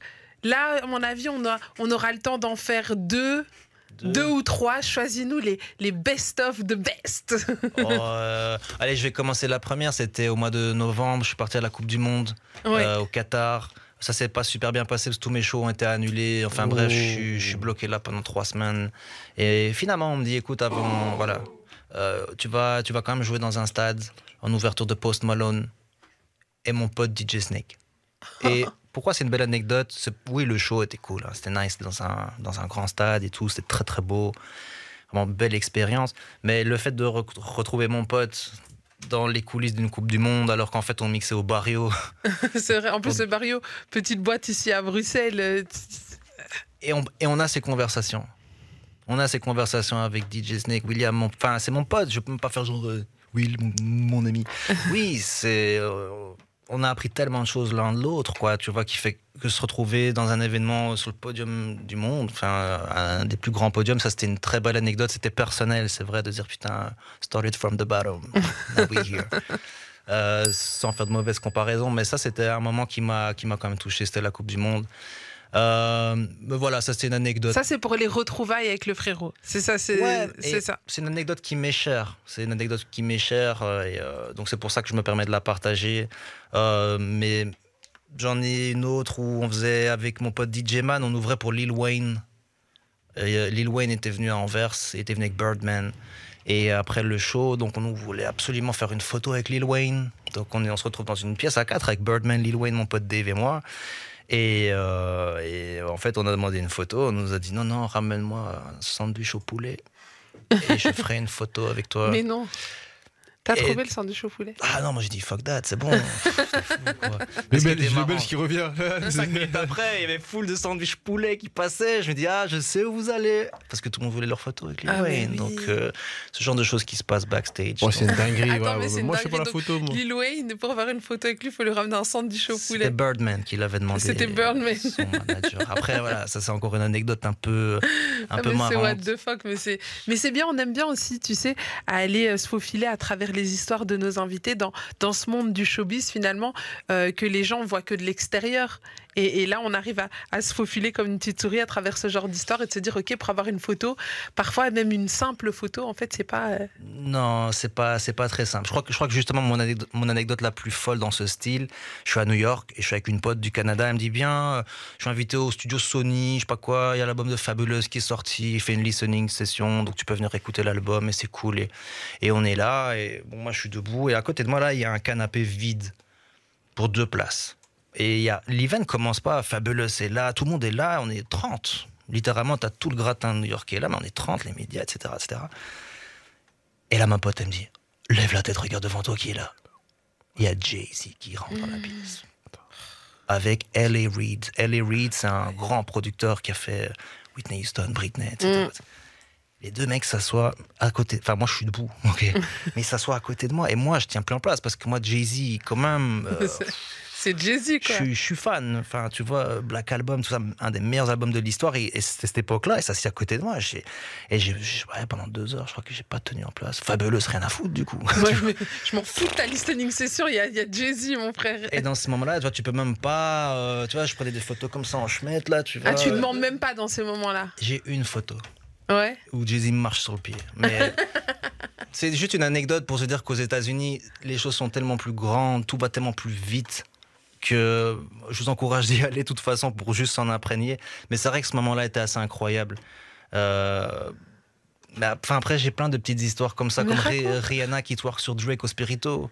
là, à mon avis, on, a, on aura le temps d'en faire deux, deux ou trois. Choisis-nous les, les best of the best. Oh, euh, allez, je vais commencer la première. C'était au mois de novembre. Je suis parti à la Coupe du Monde Ouais. euh, au Qatar. Ça s'est pas super bien passé parce que tous mes shows ont été annulés. Enfin bref, je suis- je suis bloqué là pendant trois semaines. Et finalement, on me dit, écoute, avant, voilà, euh, tu vas, tu vas quand même jouer dans un stade en ouverture de Post Malone et mon pote DJ Snake. Et pourquoi c'est une belle anecdote? Oui, le show était cool. hein. C'était nice dans un, dans un grand stade et tout. C'était très très beau. Vraiment belle expérience. Mais le fait de re- retrouver mon pote dans les coulisses d'une Coupe du Monde alors qu'en fait on mixait au barrio C'est vrai. En plus, le Barrio, petite boîte ici à Bruxelles. euh, et on, et on a ces conversations. On a ces conversations avec DJ Snake, William, enfin c'est mon pote, je peux même pas faire genre euh, Will, mon, mon ami. Oui, c'est euh, on a appris tellement de choses l'un de l'autre, quoi, tu vois, qui fait que se retrouver dans un événement sur le podium du monde, enfin un des plus grands podiums, ça c'était une très belle anecdote, c'était personnel, c'est vrai de dire putain, started from the bottom, now we're here. Euh, sans faire de mauvaise comparaison, mais ça c'était un moment qui m'a qui m'a quand même touché, c'était la Coupe du Monde. Euh, mais voilà, ça c'était une anecdote. Ça, c'est pour les retrouvailles avec le frérot. C'est ça, c'est Ouais, c'est ça. C'est une anecdote qui m'est chère. C'est une anecdote qui m'est chère. euh, et, euh, donc c'est pour ça que je me permets de la partager. Mais j'en ai une autre où on faisait avec mon pote DJ Man, on ouvrait pour Lil Wayne. Et, Lil Wayne était venu à Anvers, il était venu avec Birdman. Et après le show, donc on voulait absolument faire une photo avec Lil Wayne. Donc on, est- on se retrouve dans une pièce à quatre avec Birdman, Lil Wayne, mon pote Dave et moi. Et, euh, et en fait, on a demandé une photo. On nous a dit non, non, ramène-moi un sandwich au poulet. Et je ferai une photo avec toi. Mais non. T'as Et- trouvé le sandwich au poulet? Ah non, moi j'ai dit fuck that, c'est bon. C'était fou, quoi. Le belge, le belge qui revient. Cinq minutes après, il y avait full de sandwich poulet qui passaient. Je me dis, ah, je sais où vous allez. Parce que tout le monde voulait leur photo avec Lil Ah, Wayne. oui. Donc, euh, ce genre de choses qui se passent backstage. Bon, c'est une dinguerie. Attends, ouais, mais ouais, c'est une moi, je fais pas la photo. Moi. Lil Wayne, pour avoir une photo avec lui, il faut lui ramener un sandwich au C'était poulet. Birdman qui l'avait demandé. C'était Birdman. Son manager. Après, voilà, ça c'est encore une anecdote un peu, un Ah, peu mais c'est what marrante. the fuck, mais c'est, mais c'est bien, on aime bien aussi, tu sais, à aller euh, se faufiler à travers les histoires de nos invités dans, ce monde du showbiz finalement, euh, que les gens voient que de l'extérieur. Et, là, on arrive à, se faufiler comme une petite souris à travers ce genre d'histoire et de se dire, ok, pour avoir une photo, parfois même une simple photo, en fait, c'est pas. euh, Non, c'est pas, pas très simple. Je crois que, je crois que justement mon anecdote, mon anecdote la plus folle dans ce style, je suis à New York et je suis avec une pote du Canada. Elle me dit bien, euh, je suis invité au studio Sony, je sais pas quoi. Il y a l'album de Fabuleuse qui est sorti. Il fait une listening session, donc tu peux venir écouter l'album et c'est cool. Et, et on est là et bon, moi je suis debout et à côté de moi là il y a un canapé vide pour deux places. Et l'event commence pas. Fabuleuse est là, tout le monde est là. On est 30. Littéralement, tu as tout le gratin new-yorkais là, mais on est 30, les médias, etc., etc. Et là, ma pote, elle me dit Lève la tête, regarde devant toi qui est là. Il y a Jay-Z qui rentre dans la pièce. Avec L.A. Reid. L.A. Reid, c'est un grand producteur qui a fait Whitney Houston, Britney, etc. Les deux mecs s'assoient à côté. Enfin, moi, je suis debout, ok. Mais ils s'assoient à côté de moi. Et moi, je tiens plus en place parce que moi, Jay-Z, quand même. euh, C'est Jay-Z, je quoi. suis, je suis fan. Enfin, tu vois, Black Album, tout ça, un des meilleurs albums de l'histoire. Et, et c'était cette époque-là, et ça s'est à côté de moi. Et j'ai, ouais, pendant deux heures, je crois que j'ai pas tenu en place. Fabuleuse, rien à foutre, du coup. Moi, je, me- je m'en fous de ta listening session, il y a, il y a Jay-Z, mon frère. Et dans ce moment-là, tu vois, tu peux même pas. euh, tu vois, je prenais des photos comme ça en chemette, là, tu vois. Ah, tu demandes même pas dans ces moments-là. J'ai une photo Ouais. où Jay-Z marche sur le pied. Mais. C'est juste une anecdote pour se dire qu'aux États-Unis, les choses sont tellement plus grandes, tout va tellement plus vite que je vous encourage d'y aller de toute façon pour juste s'en imprégner. Mais c'est vrai que ce moment-là était assez incroyable. Euh, enfin, après, j'ai plein de petites histoires comme ça, Mais comme. Rihanna qui twerk sur Drake au Spirito.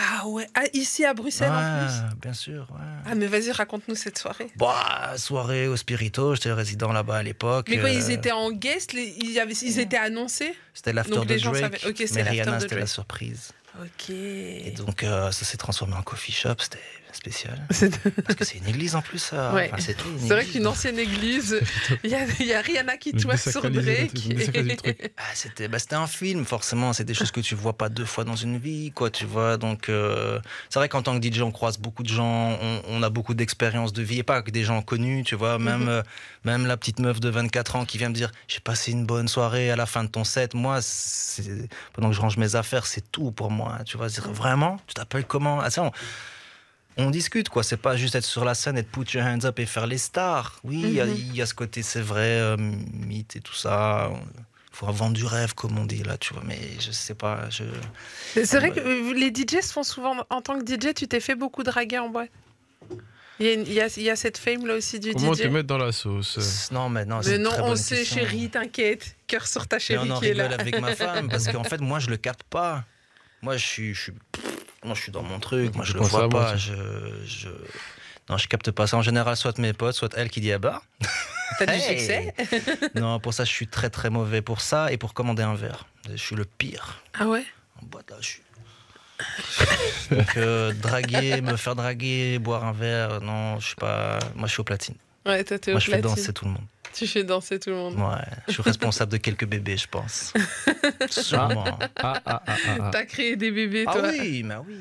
Ah ouais. Ah, ici à Bruxelles en plus. Bien sûr. ouais. Ah, mais vas-y, raconte-nous cette soirée. Bah, soirée au Spirito, j'étais résident là-bas à l'époque. Mais quoi, Euh, ils étaient en guest, les- ils, avaient- ils étaient annoncés? C'était l'after donc de les gens Drake. savaient- ok, c'était la surprise. Ok. Et donc, euh, ça s'est transformé en coffee shop, c'était spécial. C'est Parce que c'est une église en plus, ça. Ouais. Enfin, c'est vrai qu'une ancienne église, il y a, il y a Rihanna qui twerk sur Drake. truc. Ah, c'était bah, c'était un film, forcément. C'est des choses que tu vois pas deux fois dans une vie, quoi, tu vois. Donc, euh, c'est vrai qu'en tant que DJ, on croise beaucoup de gens, on, on a beaucoup d'expérience de vie, et pas que des gens connus, tu vois. Même, Mhm. euh, même la petite meuf de 24 ans qui vient me dire J'ai passé une bonne soirée à la fin de ton set. Moi, c'est- pendant que je range mes affaires, c'est tout pour moi, tu vois. C'est Vraiment Tu t'appelles comment? Ah, ça, on, on discute, quoi. C'est pas juste être sur la scène et de put your hands up et faire les stars. Oui, il y a- Mhm. il y, a ce côté, c'est vrai, euh, mythe et tout ça. Il faut vendre du rêve, comme on dit là, tu vois. Mais je sais pas. Je... C'est vrai que euh, les DJ se font souvent. En tant que DJ, tu t'es fait beaucoup draguer en boîte. Il y, a une- il y a, il y a cette fame là aussi du Comment DJ. te mettre dans la sauce Non, mais non, c'est mais non, très on bonne sait, question. chérie, t'inquiète. Cœur sur ta Mais chérie on en qui est là. rigole avec ma femme parce qu'en fait, moi, je le capte pas. Moi, je suis, je suis, moi, je suis dans mon truc. Moi, je le à vois moi, pas. Je, je, non, je capte pas ça. En général, soit mes potes, soit elle qui dit ah bah. T'as du Hey succès Non, pour ça, je suis très très mauvais pour ça et pour commander un verre. Je suis le pire. Ah ouais? En boîte là, je suis. Donc, euh, draguer, me faire draguer, boire un verre, non, je suis pas. Moi, je suis au platine. Ouais, toi, t'es Moi, au je fais platine. danser tout le monde. Tu fais danser tout le monde. Ouais, je suis responsable de quelques bébés, je pense. Sûrement. Ah, ah, ah, ah, ah. T'as créé des bébés, Ah toi. oui, mais oui.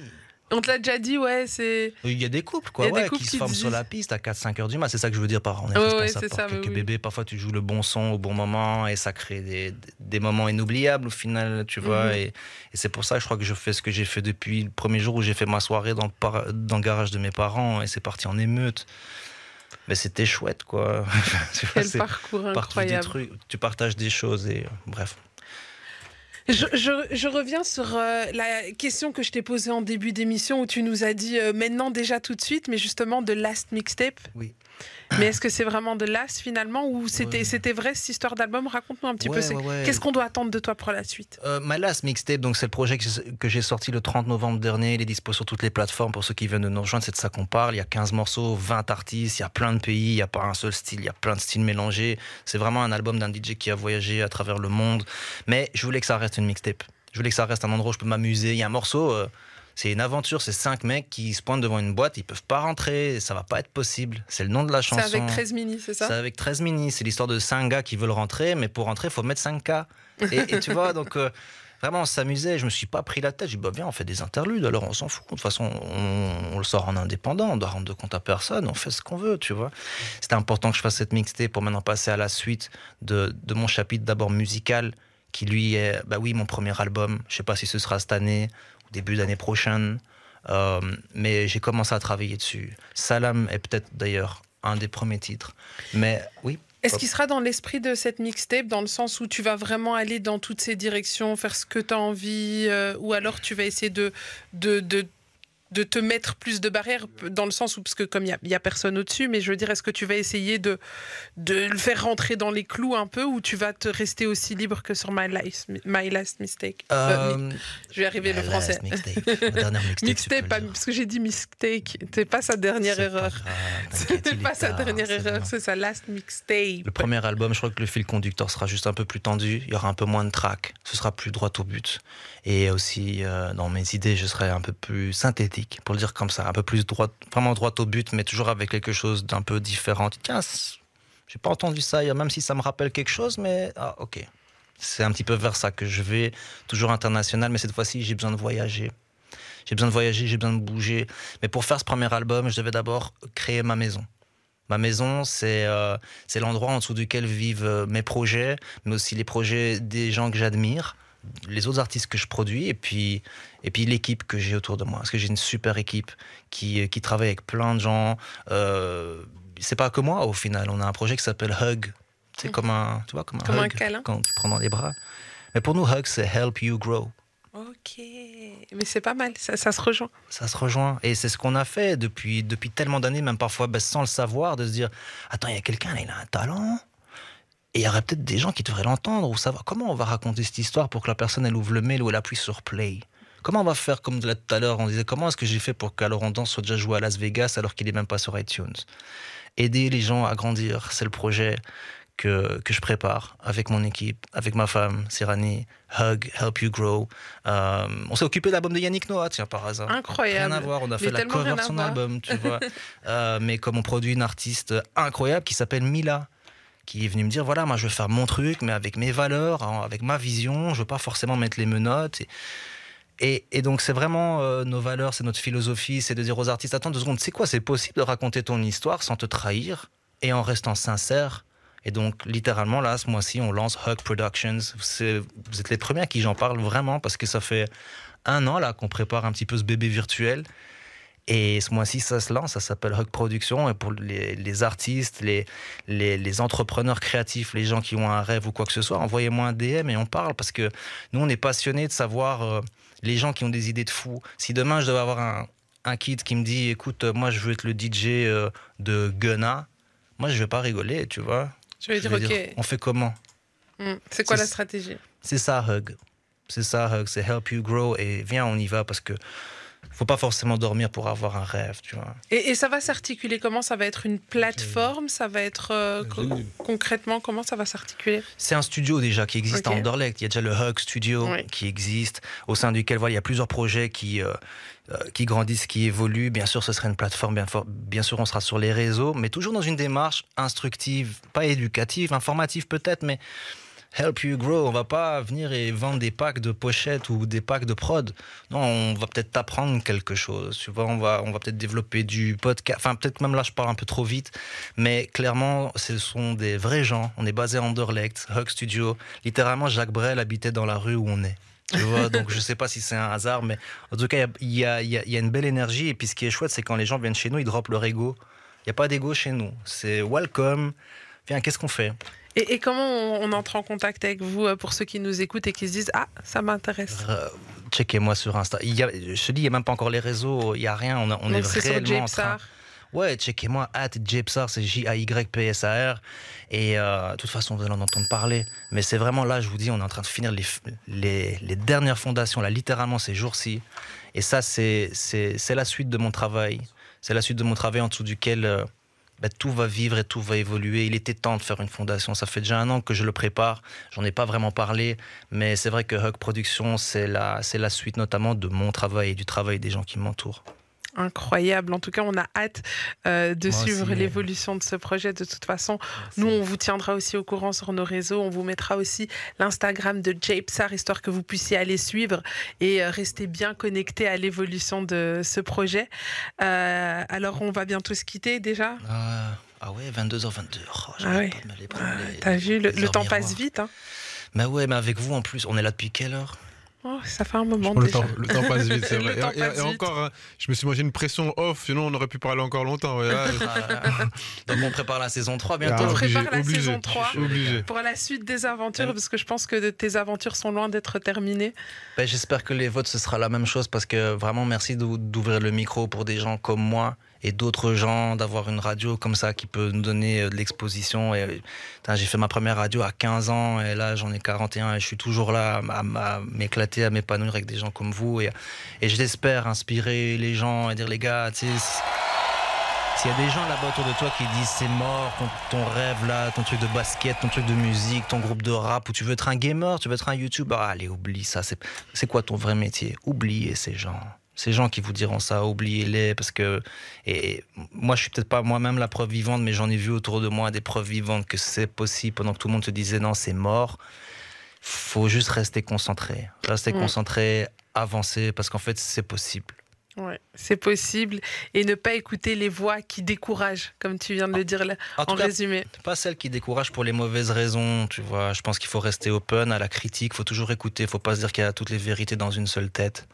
On te l'a déjà dit, ouais, c'est. Il y a des couples, quoi, Il y a des ouais, couples qui se forment disent- sur la piste à 4-5 heures du mat. C'est ça que je veux dire par on est Ouais, ouais, responsable ça, quelques oui. bébés. Parfois, tu joues le bon son au bon moment et ça crée des, des moments inoubliables au final, tu vois. Mhm. Et, et c'est pour ça que je crois que je fais ce que j'ai fait depuis le premier jour où j'ai fait ma soirée dans le, par- dans le garage de mes parents et c'est parti en émeute. Mais c'était chouette, quoi. Quel c'est- parcours partout des incroyable. trucs, tu partages des choses et euh, bref. Je, je- je reviens sur euh, la question que je t'ai posée en début d'émission où tu nous as dit euh, maintenant déjà tout de suite, mais justement de Last Mixtape. Oui. Mais est-ce que c'est vraiment de l'as finalement ou c'était Ouais. c'était vrai cette histoire d'album? Raconte-nous un petit peu. Ouais. Qu'est-ce qu'on doit attendre de toi pour la suite? Euh, My Last Mixtape, donc c'est le projet que j'ai- que j'ai sorti le 30 novembre dernier. Il est dispo sur toutes les plateformes pour ceux qui viennent de nous rejoindre. C'est de ça qu'on parle. Il y a 15 morceaux, 20 artistes, il y a plein de pays, il n'y a pas un seul style, il y a plein de styles mélangés. C'est vraiment un album d'un DJ qui a voyagé à travers le monde. Mais je voulais que ça reste une mixtape. Je voulais que ça reste un endroit où je peux m'amuser. Il y a un morceau. euh, c'est une aventure, c'est cinq mecs qui se pointent devant une boîte, ils peuvent pas rentrer, ça va pas être possible. C'est le nom de la C'est chanson. avec 13 mini, c'est ça C'est avec 13 mini. C'est l'histoire de 5 gars qui veulent rentrer, mais pour rentrer, il faut mettre 5K. Et, et tu vois, donc euh, vraiment, on s'amusait. Je me suis pas pris la tête. J'ai dit, bah, viens, on fait des interludes, alors on s'en fout. De toute façon, on, on le sort en indépendant, on doit rendre de compte à personne, on fait ce qu'on veut, tu vois. C'était important que je fasse cette mixtape pour maintenant passer à la suite de, de mon chapitre d'abord musical, qui lui est, bah oui, mon premier album. Je sais pas si ce sera cette année début d'année prochaine. Euh, mais j'ai commencé à travailler dessus. Salam est peut-être d'ailleurs un des premiers titres. Mais oui, Est-ce qu'il sera dans l'esprit de cette mixtape, dans le sens où tu vas vraiment aller dans toutes ces directions, faire ce que tu as envie, euh, ou alors tu vas essayer de, de, de, de te mettre plus de barrières, dans le sens où, parce que comme il n'y a, personne au-dessus, mais je veux dire, est-ce que tu vas essayer de, de le faire rentrer dans les clous un peu, ou tu vas te rester aussi libre que sur My, Life, My Last Mistake? Euh, Euh, Je vais arriver le français. mixtape, dernière mixtape, Mixtape, pas- parce que j'ai dit mistake, c'est pas sa dernière pas erreur. C'était est pas sa dernière erreur, c'est sa last mixtape. Le premier album, je crois que le fil conducteur sera juste un peu plus tendu. Il y aura un peu moins de tracks. Ce sera plus droit au but. Et aussi, euh, dans mes idées, je serai un peu plus synthétique, pour le dire comme ça. Un peu plus droit, vraiment droit au but, mais toujours avec quelque chose d'un peu différent. Tiens, j'ai pas entendu ça, hier, même si ça me rappelle quelque chose, mais ah, ok. C'est un petit peu vers ça que je vais, toujours international, mais cette fois-ci, j'ai besoin de voyager. J'ai besoin de voyager, j'ai besoin de bouger. Mais pour faire ce premier album, je devais d'abord créer ma maison. Ma maison, c'est euh, l'endroit en dessous duquel vivent euh, mes projets, mais aussi les projets des gens que j'admire, les autres artistes que je produis, et puis, et puis l'équipe que j'ai autour de moi. Parce que j'ai une super équipe qui, qui travaille avec plein de gens. Euh, c'est pas que moi, au final. On a un projet qui s'appelle Hug. C'est comme un, tu vois, comme un Comme un hug câlin. quand tu prends dans les bras. Mais pour nous, Hug, c'est Help You Grow. Ok, mais c'est pas mal, ça, ça se rejoint. Ça se rejoint. Et c'est ce qu'on a fait depuis, depuis tellement d'années, même parfois ben, sans le savoir, de se dire Attends, il y a quelqu'un là, il a un talent. Et il y aurait peut-être des gens qui devraient l'entendre ou savoir comment on va raconter cette histoire pour que la personne elle ouvre le mail ou elle appuie sur play. Comment on va faire comme de là tout à l'heure On disait comment est-ce que j'ai fait pour qu'Alors on danse soit déjà joué à Las Vegas alors qu'il est même pas sur iTunes? Aider les gens à grandir, c'est le projet que, que je prépare avec mon équipe, avec ma femme, Sirani, Hug, Help You Grow. Euh, on s'est occupé de l'album de Yannick Noah, tiens, par hasard. Incroyable. Rien à voir, on a fait la cover de son album, tu vois. Euh, mais comme on produit une artiste incroyable qui s'appelle Mila, qui est venue me dire voilà, moi je veux faire mon truc, mais avec mes valeurs, hein, avec ma vision, je veux pas forcément mettre les menottes. Et, donc c'est vraiment euh, nos valeurs, c'est notre philosophie, c'est de dire aux artistes attends deux secondes, c'est quoi C'est possible de raconter ton histoire sans te trahir et en restant sincère? Et donc, littéralement, là, ce mois-ci, on lance Hug Productions. Vous êtes les premiers à qui j'en parle vraiment parce que ça fait un an là qu'on prépare un petit peu ce bébé virtuel. Et ce mois-ci, ça se lance, ça s'appelle Hug Production. Et pour les, les artistes, les, les, les entrepreneurs créatifs, les gens qui ont un rêve ou quoi que ce soit, envoyez-moi un DM et on parle parce que nous, on est passionnés de savoir euh, les gens qui ont des idées de fous. Si demain, je devais avoir un, un kid qui me dit écoute, euh, moi, je veux être le DJ euh, de Gunna, moi, je vais pas rigoler, tu vois. Je vais Je dire, ok, on fait comment? Hmm, c'est quoi la stratégie? C'est ça, Hug. C'est ça, Hug. C'est Help You Grow. Et viens, on y va parce que faut pas forcément dormir pour avoir un rêve, tu vois. et, et ça va s'articuler comment? Ça va être une plateforme? Ça va être euh, co- concrètement comment ça va s'articuler? C'est un studio déjà qui existe Ok. à Anderlecht. Il y a déjà le Hug Studio Oui. qui existe, au sein duquel voilà, il y a plusieurs projets qui, euh, euh, qui grandissent, qui évoluent. Bien sûr, ce serait une plateforme, bien, for- bien sûr, on sera sur les réseaux, mais toujours dans une démarche instructive, pas éducative, informative peut-être, mais help you grow. On va pas venir et vendre des packs de pochettes ou des packs de prod. Non, on va peut-être t'apprendre quelque chose. Tu vois, on va, on va peut-être développer du podcast. Enfin, peut-être même là, je parle un peu trop vite, mais clairement, ce sont des vrais gens. On est basé à Anderlecht, Hug Studio. Littéralement, Jacques Brel habitait dans la rue où on est. Tu vois, donc je sais pas si c'est un hasard, mais en tout cas, il y a, y a- y a une belle énergie. Et puis ce qui est chouette, c'est quand les gens viennent chez nous, ils droppent leur ego. Il n'y a pas d'ego chez nous. C'est welcome. Viens, qu'est-ce qu'on fait? Et, et comment on, on entre en contact avec vous euh, pour ceux qui nous écoutent et qui se disent Ah, ça m'intéresse Euh, Checkez-moi sur Insta. Il y a, je te dis, il n'y a même pas encore les réseaux, il n'y a rien. On, on est sur réellement en train. Ouais, checkez-moi, at Jpsar, c'est J-A-Y-P-S-A-R. Et euh, de toute façon, vous allez en entendre parler. Mais c'est vraiment là, je vous dis, on est en train de finir les, f- les, les dernières fondations, là, littéralement ces jours-ci. Et ça, c'est la suite de mon travail. C'est la suite de mon travail en dessous duquel euh, ben, tout va vivre et tout va évoluer. Il était temps de faire une fondation. Ça fait déjà un an que je le prépare. J'en ai pas vraiment parlé. Mais c'est vrai que Hug Productions, c'est la, c'est la suite notamment de mon travail et du travail des gens qui m'entourent. Incroyable. En tout cas, on a hâte euh, de Moi suivre l'évolution de ce projet. De toute façon, nous, on vous tiendra aussi au courant sur nos réseaux. On vous mettra aussi l'Instagram de Japesar, histoire que vous puissiez aller suivre et euh, rester bien connecté à l'évolution de ce projet. Euh, alors, on va bientôt se quitter déjà? Ah, ah ouais, 22h22. Oh, Ah ouais. Ah, T'as vu, le, temps passe vite. hein. Mais ouais, mais avec vous en plus, on est là depuis quelle heure? Oh, ça fait un moment le, déjà. temps, le temps passe vite, c'est Le vrai. Et- encore, hein, je me suis mangé une pression off, sinon on aurait pu parler encore longtemps. ouais, là, Donc on prépare la saison 3 Ah, bientôt. On obligé, prépare la obligé, saison 3. Obligé. Pour la suite des aventures, parce que je pense que tes aventures sont loin d'être terminées. Ben, J'espère que les votes, ce sera la même chose parce que vraiment, merci d'ou- d'ouvrir le micro pour des gens comme moi et d'autres gens, d'avoir une radio comme ça qui peut nous donner euh, de l'exposition. Euh, J'ai fait ma première radio à 15 ans et là, j'en ai 41 et je suis toujours là à, m'éclater, à m'épanouir avec des gens comme vous. Et, et j'espère inspirer les gens et dire, les gars, S'il y a des gens là-bas autour de toi qui disent c'est mort, ton, ton rêve là, ton truc de basket, ton truc de musique, ton groupe de rap, ou tu veux être un gamer, tu veux être un YouTuber, ah, allez, oublie ça. C'est quoi ton vrai métier? Oubliez ces gens. Ces gens qui vous diront ça, oubliez-les parce que et moi je suis peut-être pas moi-même la preuve vivante, mais j'en ai vu autour de moi des preuves vivantes que c'est possible pendant que tout le monde te disait non c'est mort. Faut juste rester concentré, rester concentré, avancer parce qu'en fait c'est possible. Ouais, c'est possible. Et ne pas écouter les voix qui découragent, comme tu viens de le dire là, En en tout cas, résumé. pas celle qui décourage pour les mauvaises raisons, tu vois. Je pense qu'il faut rester open à la critique, faut toujours écouter, faut pas se dire qu'il y a toutes les vérités dans une seule tête.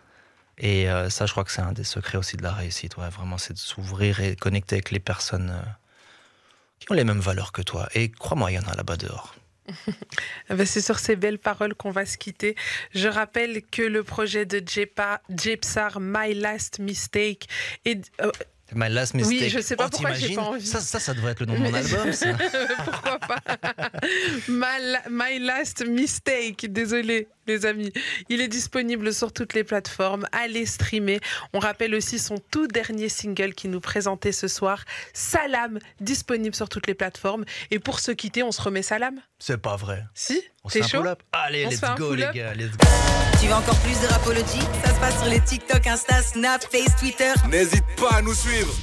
Et euh, ça, je crois que c'est un des secrets aussi de la réussite, ouais, vraiment, c'est de s'ouvrir et connecter avec les personnes euh, qui ont les mêmes valeurs que toi. Et crois-moi, il y en a là-bas dehors. Eh ben, c'est sur ces belles paroles qu'on va se quitter. Je rappelle que le projet de Jepa, Jepsar, My Last Mistake, est, euh, My last mistake. Oui, je sais pas Oh, pourquoi j'ai pas envie. Ça, ça, ça devrait être le nom de mon album, ça. pourquoi pas My Last Mistake, désolé les amis. Il est disponible sur toutes les plateformes. Allez streamer. On rappelle aussi son tout dernier single qui nous présentait ce soir, Salam, disponible sur toutes les plateformes. Et pour se quitter, on se remet Salam C'est pas vrai. Si un chaud pull-up Allez, On let's go, les gars, let's go. Tu veux encore plus de Rapology? Ça se passe sur les TikTok, Insta, Snap, Face, Twitter. N'hésite pas à nous suivre.